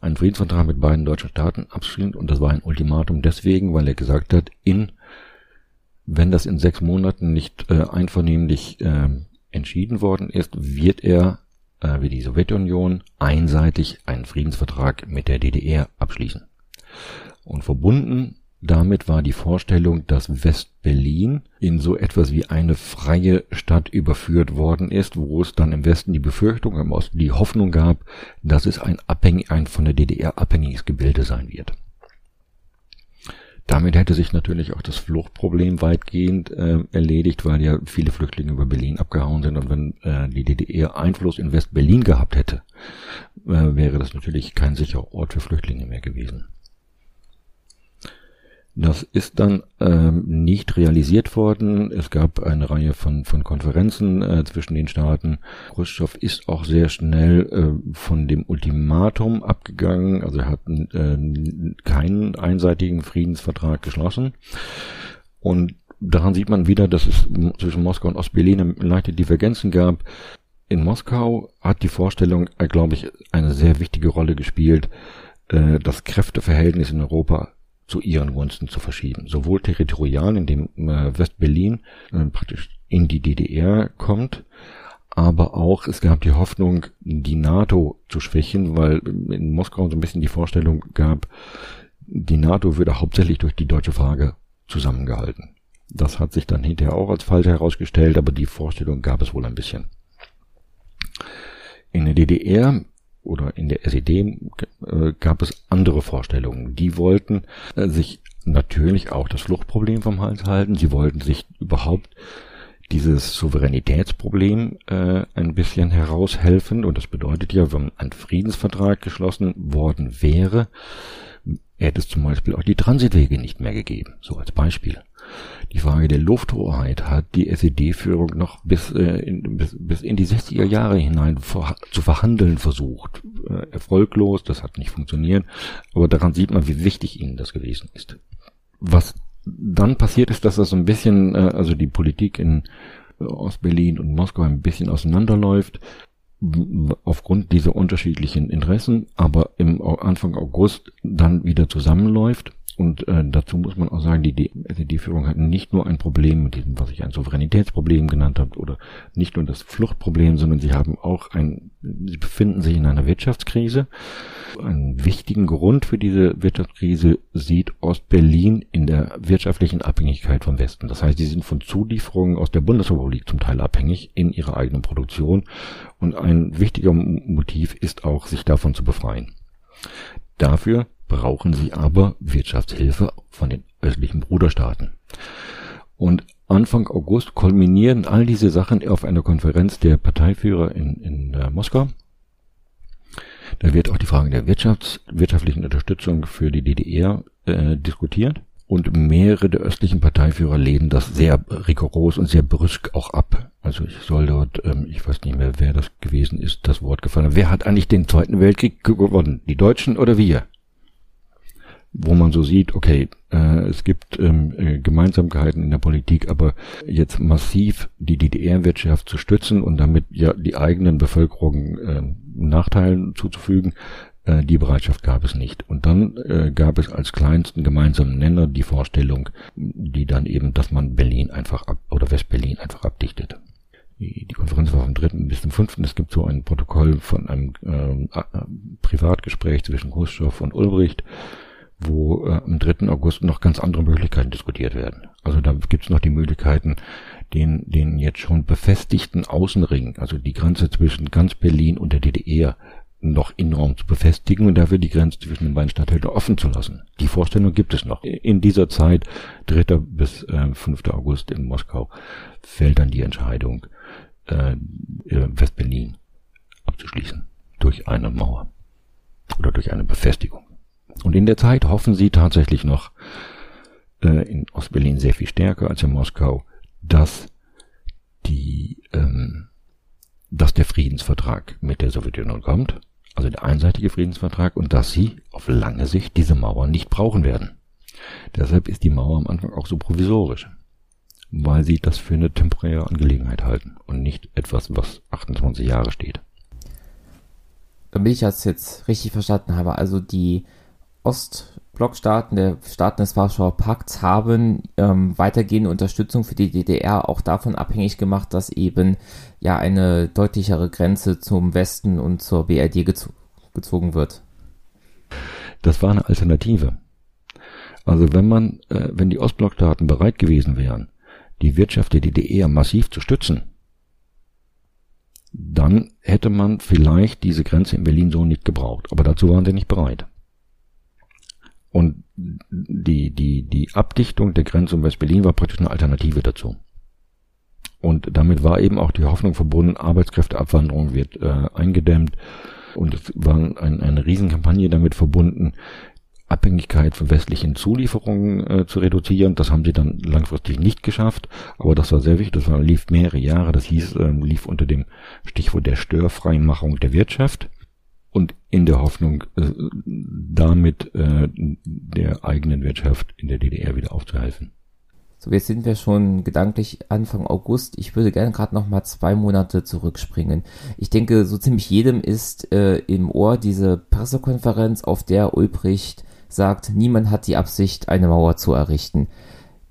Einen Friedensvertrag mit beiden deutschen Staaten abschließen und das war ein Ultimatum deswegen, weil er gesagt hat, in wenn das in sechs Monaten nicht äh, einvernehmlich äh, entschieden worden ist, wird er, äh, wie die Sowjetunion, einseitig einen Friedensvertrag mit der DDR abschließen. Und verbunden damit war die Vorstellung, dass West-Berlin in so etwas wie eine freie Stadt überführt worden ist, wo es dann im Westen die Befürchtung, im Osten die Hoffnung gab, dass es ein, abhängig, ein von der DDR abhängiges Gebilde sein wird. Damit hätte sich natürlich auch das Fluchtproblem weitgehend äh, erledigt, weil ja viele Flüchtlinge über Berlin abgehauen sind. Und wenn äh, die DDR Einfluss in West-Berlin gehabt hätte, äh, wäre das natürlich kein sicherer Ort für Flüchtlinge mehr gewesen. Das ist dann ähm, nicht realisiert worden. Es gab eine Reihe von, von Konferenzen äh, zwischen den Staaten. Khrushchev ist auch sehr schnell äh, von dem Ultimatum abgegangen. Also er hat äh, keinen einseitigen Friedensvertrag geschlossen. Und daran sieht man wieder, dass es zwischen Moskau und Ostberlin leichte Divergenzen gab. In Moskau hat die Vorstellung, äh, glaube ich, eine sehr wichtige Rolle gespielt, äh, das Kräfteverhältnis in Europa zu ihren Gunsten zu verschieben. Sowohl territorial, indem äh, West-Berlin äh, praktisch in die DDR kommt, aber auch es gab die Hoffnung, die NATO zu schwächen, weil in Moskau so ein bisschen die Vorstellung gab, die NATO würde hauptsächlich durch die deutsche Frage zusammengehalten. Das hat sich dann hinterher auch als falsch herausgestellt, aber die Vorstellung gab es wohl ein bisschen. In der DDR oder in der SED äh, gab es andere Vorstellungen. Die wollten äh, sich natürlich auch das Fluchtproblem vom Hals halten. Sie wollten sich überhaupt dieses Souveränitätsproblem äh, ein bisschen heraushelfen. Und das bedeutet ja, wenn ein Friedensvertrag geschlossen worden wäre, hätte es zum Beispiel auch die Transitwege nicht mehr gegeben. So als Beispiel. Die Frage der Lufthoheit hat die SED-Führung noch bis, äh, in, bis, bis in die 60er Jahre hinein vor, zu verhandeln versucht. Äh, erfolglos, das hat nicht funktioniert, aber daran sieht man, wie wichtig ihnen das gewesen ist. Was dann passiert ist, dass das so ein bisschen, äh, also die Politik in Ostberlin und Moskau ein bisschen auseinanderläuft aufgrund dieser unterschiedlichen Interessen, aber im Anfang August dann wieder zusammenläuft und äh, dazu muss man auch sagen, die SED-Führung hat nicht nur ein Problem mit diesem, was ich ein Souveränitätsproblem genannt habe, oder nicht nur das Fluchtproblem, sondern sie haben auch ein, sie befinden sich in einer Wirtschaftskrise. Einen wichtigen Grund für diese Wirtschaftskrise sieht Ostberlin in der wirtschaftlichen Abhängigkeit vom Westen. Das heißt, sie sind von Zulieferungen aus der Bundesrepublik zum Teil abhängig in ihrer eigenen Produktion. Und ein wichtiger Motiv ist auch, sich davon zu befreien. Dafür brauchen sie aber Wirtschaftshilfe von den östlichen Bruderstaaten. Und Anfang August kulminieren all diese Sachen auf einer Konferenz der Parteiführer in, in äh, Moskau. Da wird auch die Frage der Wirtschafts-, wirtschaftlichen Unterstützung für die DDR äh, diskutiert. Und mehrere der östlichen Parteiführer lehnen das sehr rigoros und sehr brüsk auch ab. Also ich soll dort, ähm, ich weiß nicht mehr, wer das gewesen ist, das Wort gefallen. Wer hat eigentlich den Zweiten Weltkrieg gewonnen? Die Deutschen oder wir? Wo man so sieht, okay, äh, es gibt ähm, äh, Gemeinsamkeiten in der Politik, aber jetzt massiv die DDR-Wirtschaft zu stützen und damit ja die eigenen Bevölkerung äh, Nachteilen zuzufügen, äh, die Bereitschaft gab es nicht. Und dann äh, gab es als kleinsten gemeinsamen Nenner die Vorstellung, die dann eben, dass man Berlin einfach ab oder West-Berlin einfach abdichtet. Die, die Konferenz war vom 3. bis zum 5. Es gibt so ein Protokoll von einem äh, Privatgespräch zwischen Khrushchev und Ulbricht, wo äh, am 3. August noch ganz andere Möglichkeiten diskutiert werden. Also da gibt es noch die Möglichkeiten, den, den jetzt schon befestigten Außenring, also die Grenze zwischen ganz Berlin und der DDR, noch enorm zu befestigen und dafür die Grenze zwischen den beiden Stadtteilen offen zu lassen. Die Vorstellung gibt es noch. In dieser Zeit, 3. bis äh, 5. August in Moskau, fällt dann die Entscheidung, äh, äh, Westberlin abzuschließen durch eine Mauer oder durch eine Befestigung. Und in der Zeit hoffen sie tatsächlich noch, äh, in Ostberlin sehr viel stärker als in Moskau, dass die, ähm, dass der Friedensvertrag mit der Sowjetunion kommt, also der einseitige Friedensvertrag, und dass sie auf lange Sicht diese Mauer nicht brauchen werden. Deshalb ist die Mauer am Anfang auch so provisorisch, weil sie das für eine temporäre Angelegenheit halten und nicht etwas, was 28 Jahre steht. Damit ich das jetzt richtig verstanden habe, also die Ostblockstaaten, der Staaten des Warschauer Pakts, haben ähm, weitergehende Unterstützung für die DDR auch davon abhängig gemacht, dass eben ja eine deutlichere Grenze zum Westen und zur BRD gezo gezogen wird. Das war eine Alternative. Also wenn man, äh, wenn die Ostblockstaaten bereit gewesen wären, die Wirtschaft der DDR massiv zu stützen, dann hätte man vielleicht diese Grenze in Berlin so nicht gebraucht. Aber dazu waren sie nicht bereit. Und die, die, die Abdichtung der Grenze um West-Berlin war praktisch eine Alternative dazu. Und damit war eben auch die Hoffnung verbunden, Arbeitskräfteabwanderung wird äh, eingedämmt. Und es war ein, eine Riesenkampagne damit verbunden, Abhängigkeit von westlichen Zulieferungen äh, zu reduzieren. Das haben sie dann langfristig nicht geschafft, aber das war sehr wichtig. Das war, lief mehrere Jahre. Das hieß, äh, lief unter dem Stichwort der Störfreimachung der Wirtschaft und in der Hoffnung, äh, damit äh, der eigenen Wirtschaft in der DDR wieder aufzuhelfen. So, jetzt sind wir schon gedanklich Anfang August. Ich würde gerne gerade noch mal zwei Monate zurückspringen. Ich denke, so ziemlich jedem ist äh, im Ohr diese Pressekonferenz, auf der Ulbricht sagt, niemand hat die Absicht, eine Mauer zu errichten.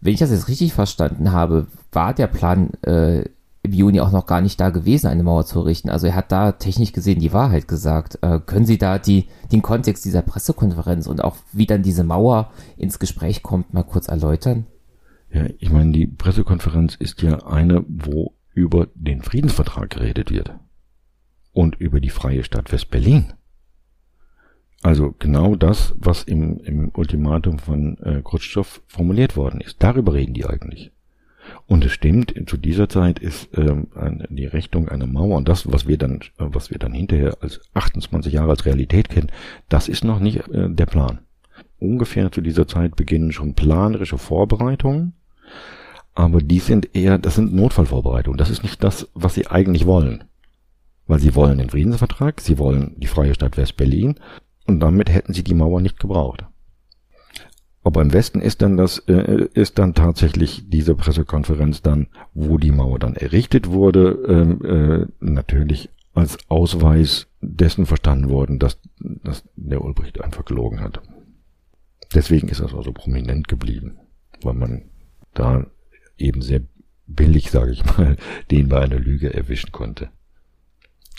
Wenn ich das jetzt richtig verstanden habe, war der Plan äh, im Juni auch noch gar nicht da gewesen, eine Mauer zu errichten. Also er hat da technisch gesehen die Wahrheit gesagt. Äh, können Sie da die, den Kontext dieser Pressekonferenz und auch wie dann diese Mauer ins Gespräch kommt, mal kurz erläutern? Ja, ich meine, die Pressekonferenz ist ja eine, wo über den Friedensvertrag geredet wird. Und über die freie Stadt West-Berlin. Also genau das, was im, im Ultimatum von äh, Khrushchev formuliert worden ist. Darüber reden die eigentlich. Und es stimmt, zu dieser Zeit ist ähm, die Richtung einer Mauer und das, was wir dann, was wir dann hinterher als 28 Jahre als Realität kennen, das ist noch nicht äh, der Plan. Ungefähr zu dieser Zeit beginnen schon planerische Vorbereitungen aber die sind eher, das sind Notfallvorbereitungen. Das ist nicht das, was sie eigentlich wollen. Weil sie wollen den Friedensvertrag, sie wollen die freie Stadt West-Berlin und damit hätten sie die Mauer nicht gebraucht. Aber im Westen ist dann das, äh, ist dann tatsächlich diese Pressekonferenz dann, wo die Mauer dann errichtet wurde, ähm, äh, natürlich als Ausweis dessen verstanden worden, dass, dass der Ulbricht einfach gelogen hat. Deswegen ist das auch so prominent geblieben, weil man da eben sehr billig, sage ich mal, den bei einer Lüge erwischen konnte.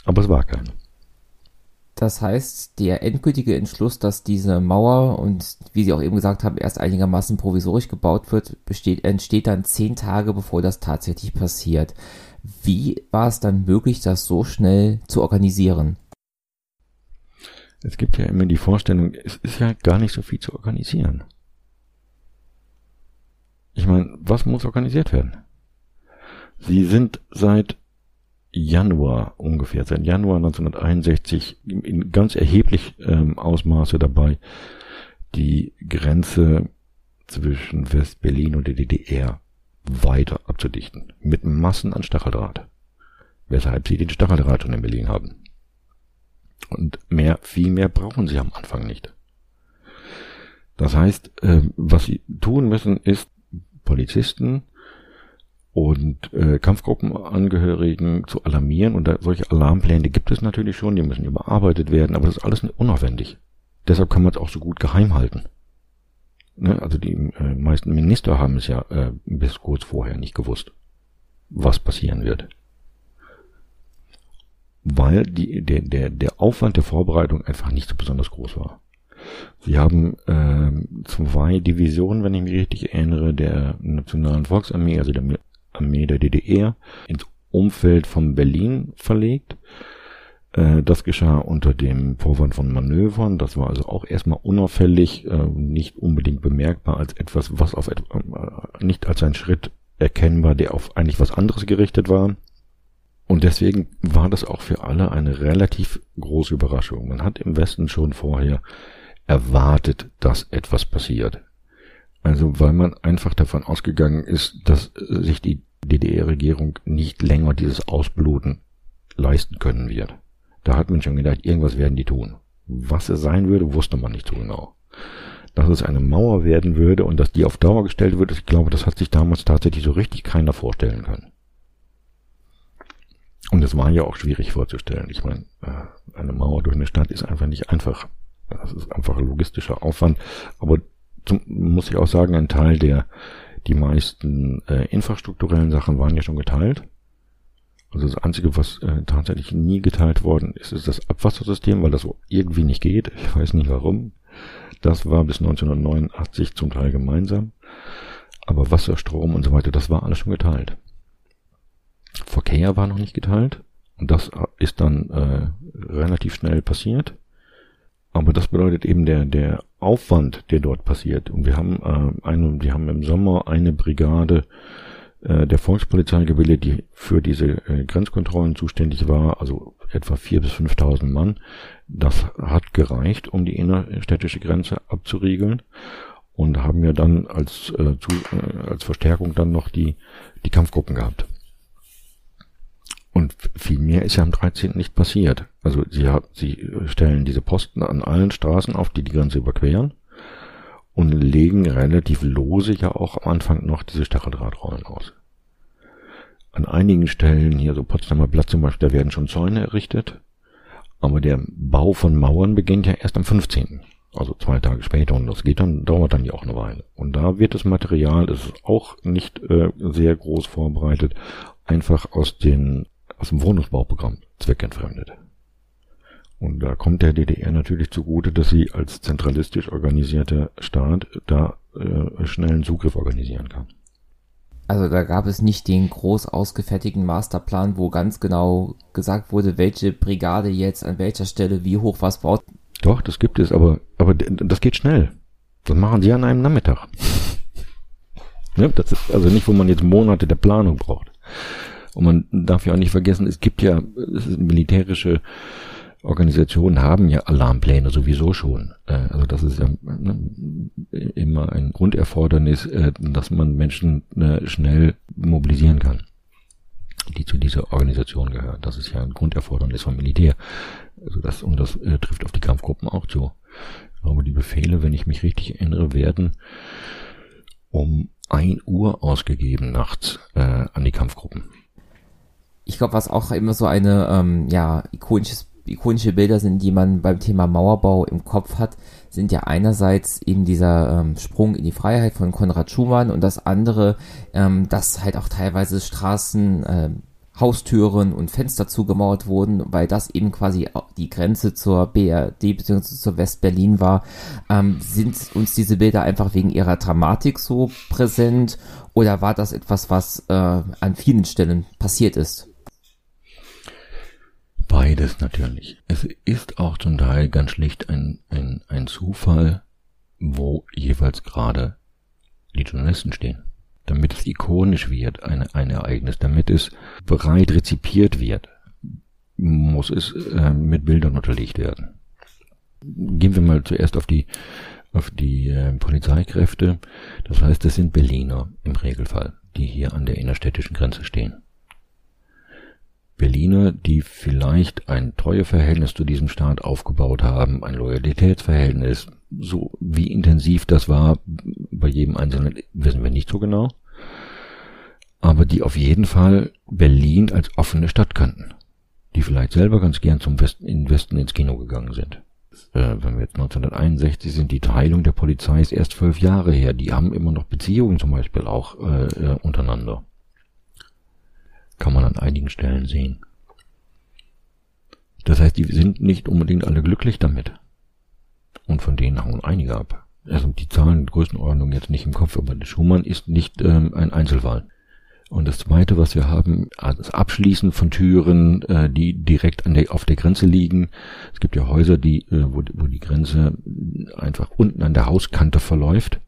Aber es war keine. Das heißt, der endgültige Entschluss, dass diese Mauer und wie Sie auch eben gesagt haben, erst einigermaßen provisorisch gebaut wird, besteht, entsteht dann zehn Tage bevor das tatsächlich passiert. Wie war es dann möglich, das so schnell zu organisieren? Es gibt ja immer die Vorstellung, es ist ja gar nicht so viel zu organisieren. Ich meine, was muss organisiert werden? Sie sind seit Januar ungefähr, seit Januar 1961 in ganz erheblich ähm, Ausmaße dabei, die Grenze zwischen West-Berlin und der DDR weiter abzudichten. Mit Massen an Stacheldraht. Weshalb sie den Stacheldraht schon in Berlin haben. Und mehr, viel mehr brauchen sie am Anfang nicht. Das heißt, äh, was sie tun müssen, ist Polizisten und äh, Kampfgruppenangehörigen zu alarmieren. Und da, solche Alarmpläne gibt es natürlich schon, die müssen überarbeitet werden, aber das ist alles unaufwendig. Deshalb kann man es auch so gut geheim halten. Ne? Also die äh, meisten Minister haben es ja äh, bis kurz vorher nicht gewusst, was passieren wird. Weil die, der, der, der Aufwand der Vorbereitung einfach nicht so besonders groß war. Sie haben äh, zwei Divisionen, wenn ich mich richtig erinnere, der Nationalen Volksarmee, also der Armee der DDR, ins Umfeld von Berlin verlegt. Äh, das geschah unter dem Vorwand von Manövern. Das war also auch erstmal unauffällig, äh, nicht unbedingt bemerkbar als etwas, was auf äh, nicht als ein Schritt erkennbar, der auf eigentlich was anderes gerichtet war. Und deswegen war das auch für alle eine relativ große Überraschung. Man hat im Westen schon vorher erwartet, dass etwas passiert. Also weil man einfach davon ausgegangen ist, dass sich die DDR-Regierung nicht länger dieses Ausbluten leisten können wird. Da hat man schon gedacht, irgendwas werden die tun. Was es sein würde, wusste man nicht so genau. Dass es eine Mauer werden würde und dass die auf Dauer gestellt wird, ich glaube, das hat sich damals tatsächlich so richtig keiner vorstellen können. Und es war ja auch schwierig vorzustellen. Ich meine, äh, eine Mauer durch eine Stadt ist einfach nicht einfach. Das ist einfach ein logistischer Aufwand. Aber zum, muss ich auch sagen, ein Teil der, die meisten äh, infrastrukturellen Sachen waren ja schon geteilt. Also das Einzige, was äh, tatsächlich nie geteilt worden ist, ist das Abwassersystem, weil das irgendwie nicht geht. Ich weiß nicht warum. Das war bis 1989 zum Teil gemeinsam. Aber Wasser, Strom und so weiter, das war alles schon geteilt. Verkehr war noch nicht geteilt. Und das ist dann äh, relativ schnell passiert. Aber das bedeutet eben der, der Aufwand, der dort passiert. Und wir haben äh, eine, wir haben im Sommer eine Brigade äh, der Volkspolizei gebildet, die für diese äh, Grenzkontrollen zuständig war, also etwa 4.000 bis 5.000 Mann. Das hat gereicht, um die innerstädtische Grenze abzuriegeln und haben ja dann als, äh, zu, äh, als Verstärkung dann noch die, die Kampfgruppen gehabt. Und viel mehr ist ja am 13. nicht passiert. Also sie, sie stellen diese Posten an allen Straßen auf, die die Grenze überqueren und legen relativ lose ja auch am Anfang noch diese Stacheldrahtrollen aus. An einigen Stellen, hier so Potsdamer Blatt zum Beispiel, da werden schon Zäune errichtet, aber der Bau von Mauern beginnt ja erst am 15. Also zwei Tage später und das geht dann, dauert dann ja auch eine Weile. Und da wird das Material, das ist auch nicht äh, sehr groß vorbereitet, einfach aus den aus dem Wohnungsbauprogramm zweckentfremdet. Und da kommt der DDR natürlich zugute, dass sie als zentralistisch organisierter Staat da äh, schnellen Zugriff organisieren kann. Also da gab es nicht den groß ausgefertigten Masterplan, wo ganz genau gesagt wurde, welche Brigade jetzt an welcher Stelle wie hoch was baut. Doch, das gibt es, aber, aber das geht schnell. Das machen sie an einem Nachmittag. ja, das ist also nicht, wo man jetzt Monate der Planung braucht. Und man darf ja auch nicht vergessen, es gibt ja militärische Organisationen haben ja Alarmpläne sowieso schon. Äh, also das ist ja ne, immer ein Grunderfordernis, äh, dass man Menschen äh, schnell mobilisieren kann, die zu dieser Organisation gehören. Das ist ja ein Grunderfordernis vom Militär. Also das, und das trifft auf die Kampfgruppen auch zu. Ich glaube, die Befehle, wenn ich mich richtig erinnere, werden um ein Uhr ausgegeben nachts an die Kampfgruppen. Ich glaube, was auch immer so eine ähm, ja ikonisches ikonische Bilder sind, die man beim Thema Mauerbau im Kopf hat, sind ja einerseits eben dieser ähm, Sprung in die Freiheit von Konrad Schumann und das andere, ähm, dass halt auch teilweise Straßen, äh, Haustüren und Fenster zugemauert wurden, weil das eben quasi die Grenze zur BRD bzw. zur West-Berlin war, ähm, sind uns diese Bilder einfach wegen ihrer Dramatik so präsent oder war das etwas, was äh, an vielen Stellen passiert ist? Beides natürlich. Es ist auch zum Teil ganz schlicht ein, ein, ein Zufall, wo jeweils gerade die Journalisten stehen. Damit es ikonisch wird, ein, ein Ereignis, damit es bereit rezipiert wird, muss es äh, mit Bildern unterlegt werden. Gehen wir mal zuerst auf die auf die äh, Polizeikräfte. Das heißt, es sind Berliner im Regelfall, die hier an der innerstädtischen Grenze stehen. Berliner, die vielleicht ein Treueverhältnis zu diesem Staat aufgebaut haben, ein Loyalitätsverhältnis, so wie intensiv das war bei jedem Einzelnen, wissen wir nicht so genau. Aber die auf jeden Fall Berlin als offene Stadt kannten. Die vielleicht selber ganz gern zum Westen, in Westen ins Kino gegangen sind. Äh, wenn wir jetzt 1961 sind, die Teilung der Polizei ist erst zwölf Jahre her. Die haben immer noch Beziehungen zum Beispiel auch äh, äh untereinander. Kann man an einigen Stellen sehen. Das heißt, die sind nicht unbedingt alle glücklich damit. Und von denen hauen einige ab. Also die Zahlen, Größenordnung jetzt nicht im Kopf, aber der Schumann ist nicht ähm, ein Einzelfall. Und das Zweite, was wir haben, das Abschließen von Türen, äh, die direkt an der, auf der Grenze liegen. Es gibt ja Häuser, die, äh, wo, wo die Grenze einfach unten an der Hauskante verläuft.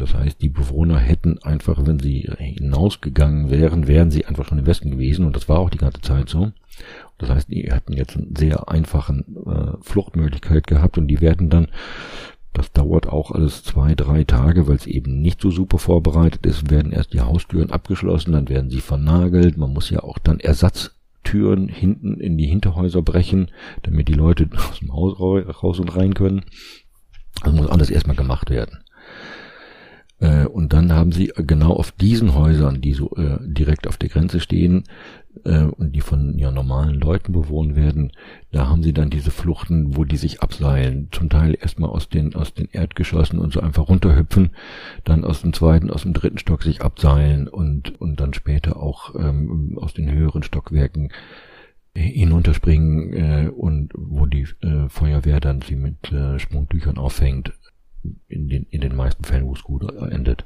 Das heißt, die Bewohner hätten einfach, wenn sie hinausgegangen wären, wären sie einfach schon im Westen gewesen und das war auch die ganze Zeit so. Das heißt, die hätten jetzt einen sehr einfachen äh, Fluchtmöglichkeit gehabt und die werden dann, das dauert auch alles zwei, drei Tage, weil es eben nicht so super vorbereitet ist, werden erst die Haustüren abgeschlossen, dann werden sie vernagelt, man muss ja auch dann Ersatztüren hinten in die Hinterhäuser brechen, damit die Leute aus dem Haus raus und rein können. Das muss alles erstmal gemacht werden. Äh, und dann haben sie genau auf diesen Häusern, die so äh, direkt auf der Grenze stehen äh, und die von ja normalen Leuten bewohnt werden, da haben sie dann diese Fluchten, wo die sich abseilen, zum Teil erstmal aus den aus den Erdgeschossen und so einfach runterhüpfen, dann aus dem zweiten, aus dem dritten Stock sich abseilen und und dann später auch ähm, aus den höheren Stockwerken hinunterspringen äh, und wo die äh, Feuerwehr dann sie mit äh, Sprungtüchern auffängt in den, in den meisten Fällen, wo es gut endet.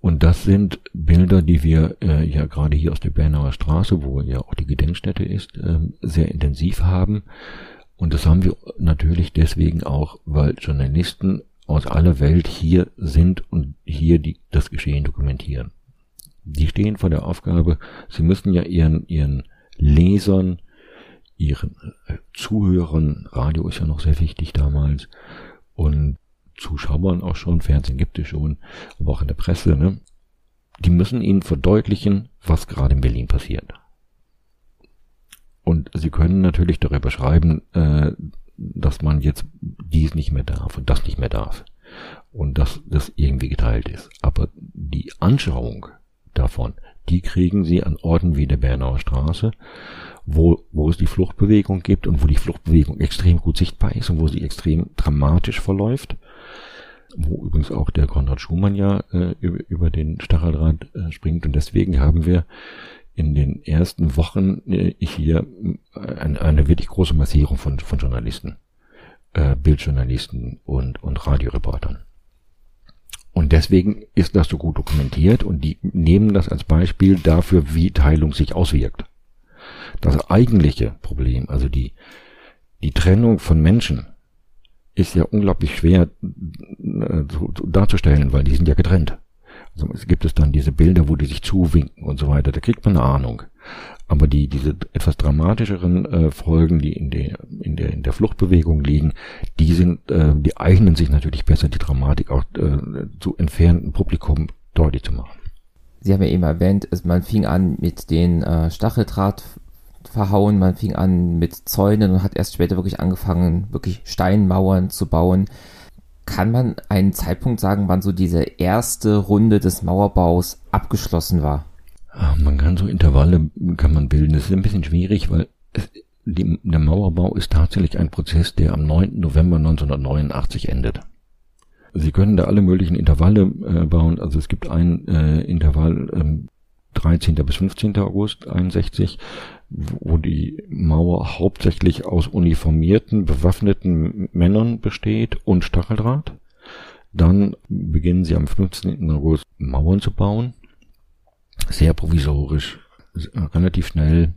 Und das sind Bilder, die wir äh, ja gerade hier aus der Bernauer Straße, wo ja auch die Gedenkstätte ist, äh, sehr intensiv haben. Und das haben wir natürlich deswegen auch, weil Journalisten aus aller Welt hier sind und hier die, das Geschehen dokumentieren. Die stehen vor der Aufgabe, sie müssen ja ihren, ihren Lesern, ihren äh, Zuhörern, Radio ist ja noch sehr wichtig damals, und Zuschauern auch schon, Fernsehen gibt es schon, aber auch in der Presse, ne? Die müssen ihnen verdeutlichen, was gerade in Berlin passiert. Und sie können natürlich darüber schreiben, äh, dass man jetzt dies nicht mehr darf und das nicht mehr darf. Und dass das irgendwie geteilt ist. Aber die Anschauung davon, die kriegen sie an Orten wie der Bernauer Straße, wo, wo es die Fluchtbewegung gibt und wo die Fluchtbewegung extrem gut sichtbar ist und wo sie extrem dramatisch verläuft. Wo übrigens auch der Konrad Schumann ja äh, über, über den Stacheldraht äh, springt. Und deswegen haben wir in den ersten Wochen äh, hier äh, eine, eine wirklich große Massierung von, von Journalisten, äh, Bildjournalisten und, und Radioreportern. Und deswegen ist das so gut dokumentiert und die nehmen das als Beispiel dafür, wie Teilung sich auswirkt. Das eigentliche Problem, also die, die Trennung von Menschen, ist ja unglaublich schwer äh, darzustellen, weil die sind ja getrennt. Also es gibt es dann diese Bilder, wo die sich zuwinken und so weiter, da kriegt man eine Ahnung. Aber die, diese etwas dramatischeren äh, Folgen, die in der, in der, in der Fluchtbewegung liegen, die sind, äh, die eignen sich natürlich besser, die Dramatik auch äh, zu entfernten Publikum deutlich zu machen. Sie haben ja eben erwähnt, man fing an mit den äh, Stacheldraht verhauen, man fing an mit Zäunen und hat erst später wirklich angefangen, wirklich Steinmauern zu bauen. Kann man einen Zeitpunkt sagen, wann so diese erste Runde des Mauerbaus abgeschlossen war? Man kann so Intervalle kann man bilden. Das ist ein bisschen schwierig, weil es, die, der Mauerbau ist tatsächlich ein Prozess, der am 9. November 1989 endet. Sie können da alle möglichen Intervalle äh, bauen. Also es gibt ein äh, Intervall ähm, 13. bis 15. August 61, wo die Mauer hauptsächlich aus uniformierten, bewaffneten Männern besteht und Stacheldraht. Dann beginnen sie am 15. August Mauern zu bauen. Sehr provisorisch, relativ schnell.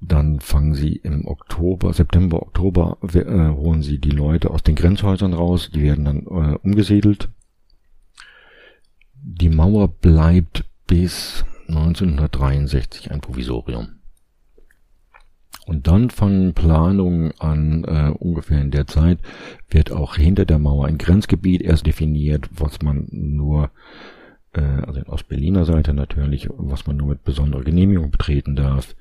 Dann fangen sie im Oktober, September, Oktober, äh, holen sie die Leute aus den Grenzhäusern raus. Die werden dann äh, umgesiedelt. Die Mauer bleibt bis 1963 ein Provisorium. Und dann fangen Planungen an, äh, ungefähr in der Zeit wird auch hinter der Mauer ein Grenzgebiet erst definiert, was man nur, äh, also aus Berliner Seite natürlich, was man nur mit besonderer Genehmigung betreten darf.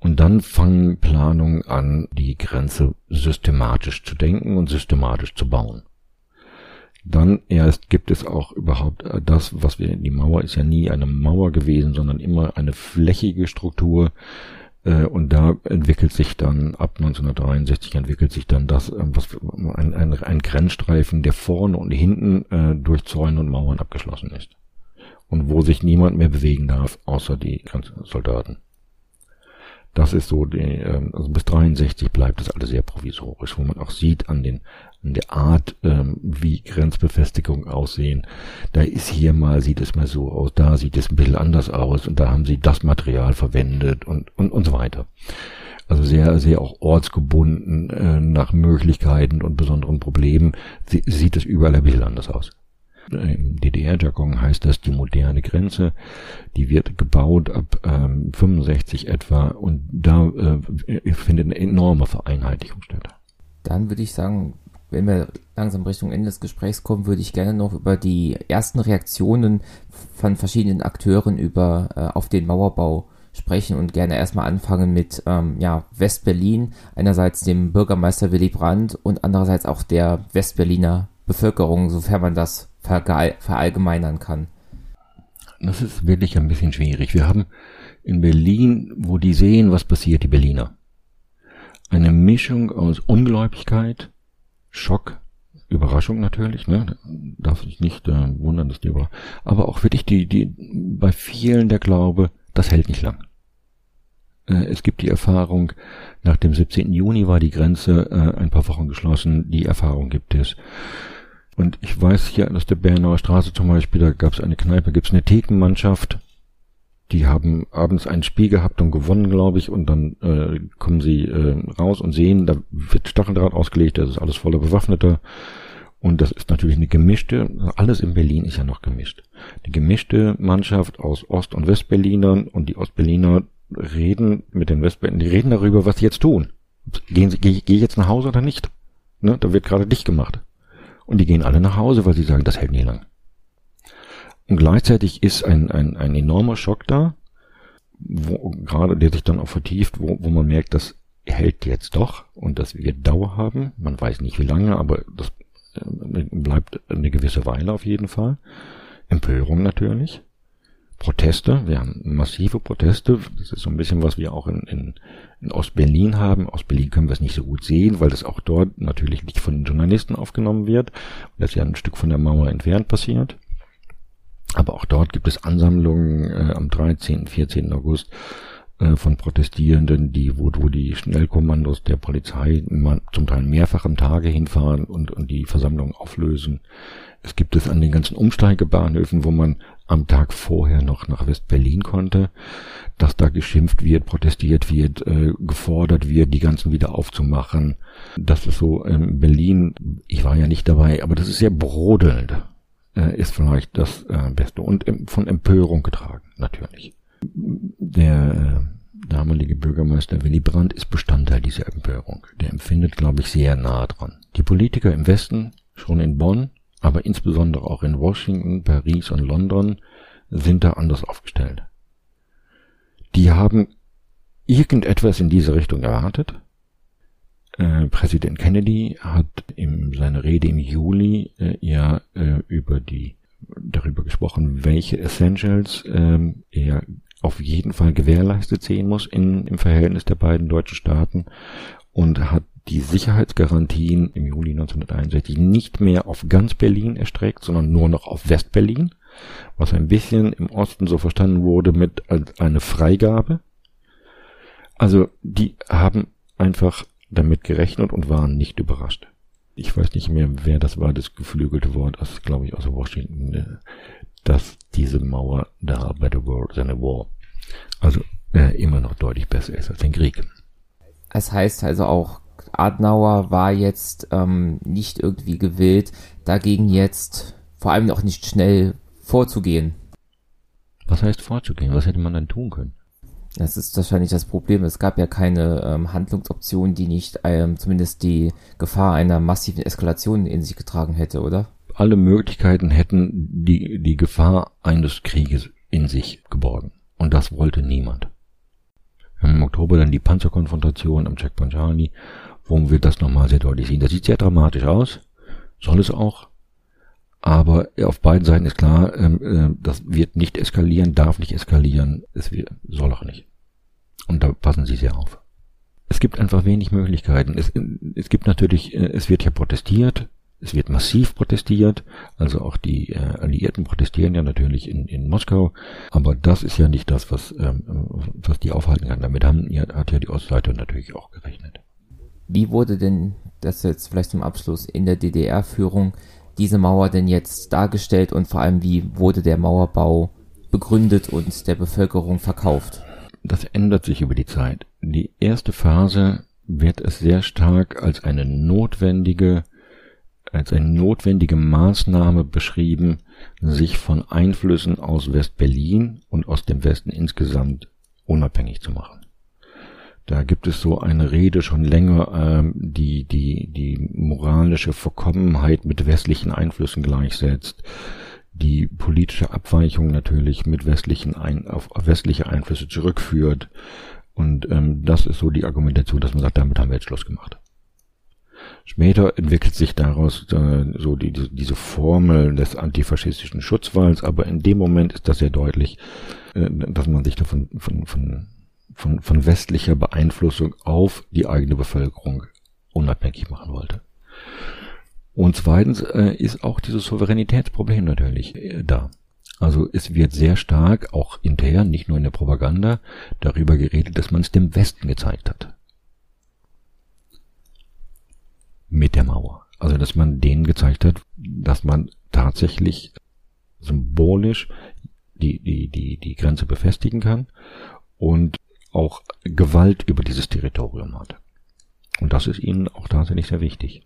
Und dann fangen Planungen an, die Grenze systematisch zu denken und systematisch zu bauen. Dann erst gibt es auch überhaupt äh, das, was wir, die Mauer ist ja nie eine Mauer gewesen, sondern immer eine flächige Struktur. Äh, und da entwickelt sich dann, ab 1963 entwickelt sich dann das, äh, was ein, ein, ein Grenzstreifen, der vorne und hinten durch Zäune und Mauern abgeschlossen ist. Und wo sich niemand mehr bewegen darf, außer die Soldaten. Das ist so, die, ähm, also bis 63 bleibt das alles sehr provisorisch, wo man auch sieht an den an der Art, ähm, wie Grenzbefestigung aussehen. Da ist hier mal, sieht es mal so aus, da sieht es ein bisschen anders aus und da haben sie das Material verwendet und, und, und so weiter. Also sehr, sehr auch ortsgebunden äh, nach Möglichkeiten und besonderen Problemen sie, sieht es überall ein bisschen anders aus. Im DDR-Jargon heißt das die moderne Grenze. Die wird gebaut ab ähm, 65 etwa und da äh, findet eine enorme Vereinheitlichung statt. Dann würde ich sagen, wenn wir langsam Richtung Ende des Gesprächs kommen, würde ich gerne noch über die ersten Reaktionen von verschiedenen Akteuren über äh, auf den Mauerbau sprechen und gerne erstmal anfangen mit ähm, ja, Westberlin, einerseits dem Bürgermeister Willy Brandt und andererseits auch der Westberliner Bevölkerung, sofern man das verallgemeinern kann. Das ist wirklich ein bisschen schwierig. Wir haben in Berlin, wo die sehen, was passiert, die Berliner. Eine Mischung aus Ungläubigkeit, Schock, Überraschung natürlich, ne? Darf sich nicht äh, wundern, dass die über. Aber auch wirklich die, die, bei vielen der Glaube, das hält nicht lang. Äh, es gibt die Erfahrung, nach dem 17. Juni war die Grenze äh, ein paar Wochen geschlossen. Die Erfahrung gibt es. Und ich weiß hier aus der Bernauer Straße zum Beispiel, da gab es eine Kneipe, gibt es eine Thekenmannschaft, die haben abends ein Spiel gehabt und gewonnen, glaube ich, und dann äh, kommen sie äh, raus und sehen, da wird Stacheldraht ausgelegt, das ist alles voller Bewaffneter. Und das ist natürlich eine gemischte, alles in Berlin ist ja noch gemischt. Die gemischte Mannschaft aus Ost- und Westberlinern und die Ostberliner reden mit den Westberlinern, die reden darüber, was sie jetzt tun. Gehen sie, gehe geh ich jetzt nach Hause oder nicht? Ne, da wird gerade dicht gemacht. Und die gehen alle nach Hause, weil sie sagen, das hält nie lang. Und gleichzeitig ist ein, ein, ein enormer Schock da, wo gerade der sich dann auch vertieft, wo, wo man merkt, das hält jetzt doch und das wird Dauer haben. Man weiß nicht wie lange, aber das äh, bleibt eine gewisse Weile auf jeden Fall. Empörung natürlich. Proteste, wir haben massive Proteste. Das ist so ein bisschen, was wir auch in, in, in Ostberlin haben. Aus Berlin können wir es nicht so gut sehen, weil das auch dort natürlich nicht von den Journalisten aufgenommen wird. Das ist ja ein Stück von der Mauer entfernt passiert. Aber auch dort gibt es Ansammlungen äh, am 13., 14. August äh, von Protestierenden, die, wo, wo die Schnellkommandos der Polizei zum Teil mehrfach am Tage hinfahren und, und die Versammlung auflösen. Es gibt es an den ganzen Umsteigebahnhöfen, wo man am Tag vorher noch nach West-Berlin konnte, dass da geschimpft wird, protestiert wird, äh, gefordert wird, die ganzen wieder aufzumachen. Das ist so in Berlin, ich war ja nicht dabei, aber das ist sehr brodelnd, äh, ist vielleicht das äh, Beste und von Empörung getragen, natürlich. Der äh, damalige Bürgermeister Willy Brandt ist Bestandteil dieser Empörung. Der empfindet, glaube ich, sehr nah dran. Die Politiker im Westen, schon in Bonn, aber insbesondere auch in Washington, Paris und London, sind da anders aufgestellt. Die haben irgendetwas in diese Richtung erwartet. Äh, Präsident Kennedy hat in seiner Rede im Juli äh, ja äh, über die darüber gesprochen, welche Essentials ähm, er auf jeden Fall gewährleistet sehen muss in, im Verhältnis der beiden deutschen Staaten und hat die Sicherheitsgarantien im Juli 1961 nicht mehr auf ganz Berlin erstreckt, sondern nur noch auf Westberlin, was ein bisschen im Osten so verstanden wurde mit als eine Freigabe. Also die haben einfach damit gerechnet und waren nicht überrascht. Ich weiß nicht mehr, wer das war, das geflügelte Wort, das glaube ich aus Washington, äh, dass diese Mauer da bei World than a War, also äh, immer noch deutlich besser ist als den Krieg. Es heißt also auch, Adenauer war jetzt ähm, nicht irgendwie gewillt, dagegen jetzt vor allem auch nicht schnell vorzugehen. Was heißt vorzugehen? Was hätte man dann tun können? Das ist wahrscheinlich das Problem. Es gab ja keine ähm, Handlungsoption, die nicht ähm, zumindest die Gefahr einer massiven Eskalation in sich getragen hätte, oder? Alle Möglichkeiten hätten die, die Gefahr eines Krieges in sich geborgen. Und das wollte niemand. Im Oktober dann die Panzerkonfrontation am Checkpoint Charlie, wo wir das nochmal sehr deutlich sehen. Das sieht sehr dramatisch aus, soll es auch. Aber auf beiden Seiten ist klar, ähm, äh, das wird nicht eskalieren, darf nicht eskalieren, es soll auch nicht. Und da passen Sie sehr auf. Es gibt einfach wenig Möglichkeiten. Es, es gibt natürlich, äh, es wird ja protestiert, es wird massiv protestiert, also auch die äh, Alliierten protestieren ja natürlich in, in Moskau, aber das ist ja nicht das, was, ähm, was die aufhalten kann. Damit haben, hat ja die Ostseite natürlich auch gerechnet. Wie wurde denn das jetzt vielleicht zum Abschluss in der DDR-Führung diese Mauer denn jetzt dargestellt und vor allem wie wurde der Mauerbau begründet und der Bevölkerung verkauft? Das ändert sich über die Zeit. Die erste Phase wird es sehr stark als eine notwendige als eine notwendige Maßnahme beschrieben, sich von Einflüssen aus West-Berlin und aus dem Westen insgesamt unabhängig zu machen. Da gibt es so eine Rede schon länger, ähm, die die die moralische Verkommenheit mit westlichen Einflüssen gleichsetzt, die politische Abweichung natürlich mit westlichen Ein auf westliche Einflüsse zurückführt. Und ähm, das ist so die Argumentation, dass man sagt, damit haben wir jetzt Schluss gemacht. Später entwickelt sich daraus äh, so die, die, diese Formel des antifaschistischen Schutzwalls, aber in dem Moment ist das sehr deutlich, äh, dass man sich davon von, von von, von westlicher Beeinflussung auf die eigene Bevölkerung unabhängig machen wollte. Und zweitens äh, ist auch dieses Souveränitätsproblem natürlich äh, da. Also es wird sehr stark, auch intern, nicht nur in der Propaganda, darüber geredet, dass man es dem Westen gezeigt hat. Mit der Mauer. Also dass man denen gezeigt hat, dass man tatsächlich symbolisch die, die, die, die Grenze befestigen kann und auch Gewalt über dieses Territorium hat. Und das ist ihnen auch tatsächlich sehr wichtig.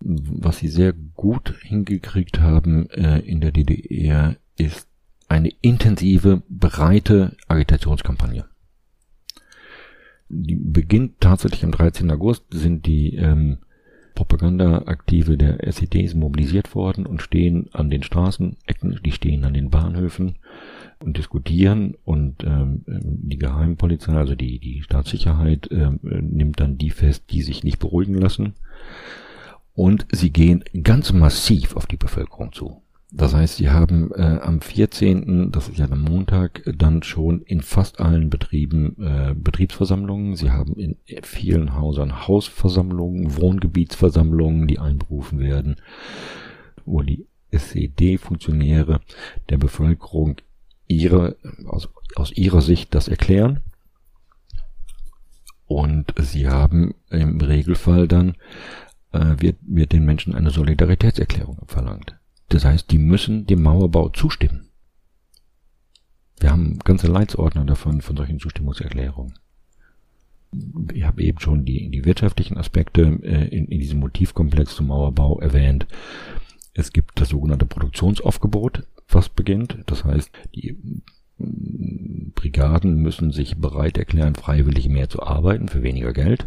Was sie sehr gut hingekriegt haben äh, in der DDR ist eine intensive, breite Agitationskampagne. Die beginnt tatsächlich am 13. August, sind die ähm, Propagandaaktive der SEDs mobilisiert worden und stehen an den Straßenecken, die stehen an den Bahnhöfen und diskutieren und ähm, die Geheimpolizei, also die, die Staatssicherheit, ähm, nimmt dann die fest, die sich nicht beruhigen lassen. Und sie gehen ganz massiv auf die Bevölkerung zu. Das heißt, sie haben äh, am 14., das ist ja der Montag, dann schon in fast allen Betrieben äh, Betriebsversammlungen. Sie haben in vielen Häusern Hausversammlungen, Wohngebietsversammlungen, die einberufen werden, wo die SED-Funktionäre der Bevölkerung ihre, aus, aus ihrer Sicht das erklären. Und sie haben im Regelfall dann, äh, wird, wird den Menschen eine Solidaritätserklärung verlangt. Das heißt, die müssen dem Mauerbau zustimmen. Wir haben ganze Leitsordner davon, von solchen Zustimmungserklärungen. Ich habe eben schon die, die wirtschaftlichen Aspekte äh, in, in diesem Motivkomplex zum Mauerbau erwähnt. Es gibt das sogenannte Produktionsaufgebot, was beginnt. Das heißt, die mm, Brigaden müssen sich bereit erklären, freiwillig mehr zu arbeiten für weniger Geld.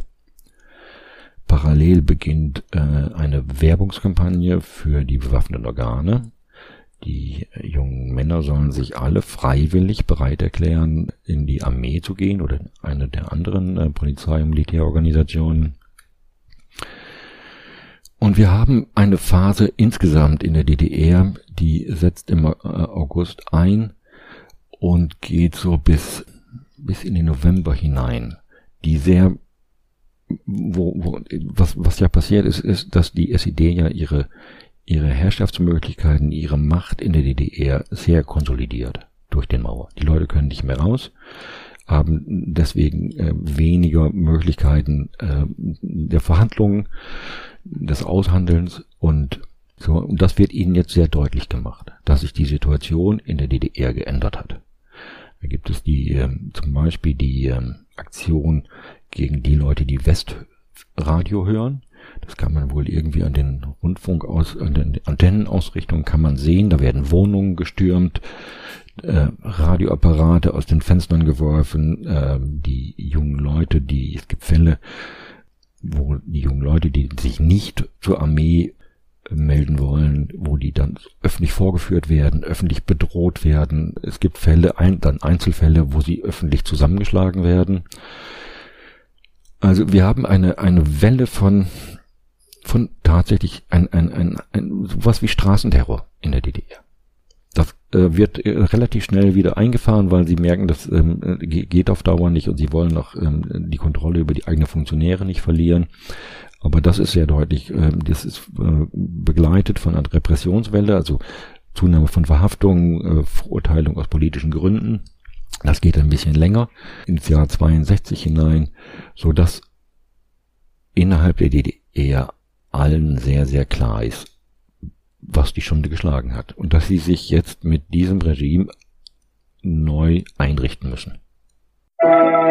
Parallel beginnt äh, eine Werbungskampagne für die bewaffneten Organe. Die jungen Männer sollen sich alle freiwillig bereit erklären, in die Armee zu gehen oder eine der anderen äh, Polizei- und Militärorganisationen. Und wir haben eine Phase insgesamt in der DDR, die setzt im äh, August ein und geht so bis, bis in den November hinein, die sehr wo, wo, was, was ja passiert ist, ist, dass die SED ja ihre, ihre Herrschaftsmöglichkeiten, ihre Macht in der DDR sehr konsolidiert durch den Mauer. Die Leute können nicht mehr raus, haben deswegen äh, weniger Möglichkeiten äh, der Verhandlungen, des Aushandelns und so. Und das wird ihnen jetzt sehr deutlich gemacht, dass sich die Situation in der DDR geändert hat. Da gibt es die, äh, zum Beispiel die äh, Aktion gegen die Leute, die Westradio hören. Das kann man wohl irgendwie an den Rundfunk aus, an den Antennenausrichtungen kann man sehen. Da werden Wohnungen gestürmt, äh, Radioapparate aus den Fenstern geworfen, äh, die jungen Leute, die, es gibt Fälle, wo die jungen Leute, die sich nicht zur Armee melden wollen, wo die dann öffentlich vorgeführt werden, öffentlich bedroht werden. Es gibt Fälle, ein, dann Einzelfälle, wo sie öffentlich zusammengeschlagen werden. Also wir haben eine, eine Welle von, von tatsächlich ein, ein, ein, ein sowas wie Straßenterror in der DDR. Das äh, wird äh, relativ schnell wieder eingefahren, weil sie merken, das ähm, geht auf Dauer nicht und sie wollen auch ähm, die Kontrolle über die eigenen Funktionäre nicht verlieren. Aber das ist sehr deutlich. Äh, das ist äh, begleitet von einer Repressionswelle, also Zunahme von Verhaftungen, äh, Verurteilung aus politischen Gründen. Das geht ein bisschen länger ins Jahr 62 hinein, so dass innerhalb der DDR allen sehr, sehr klar ist, was die Stunde geschlagen hat und dass sie sich jetzt mit diesem Regime neu einrichten müssen. Musik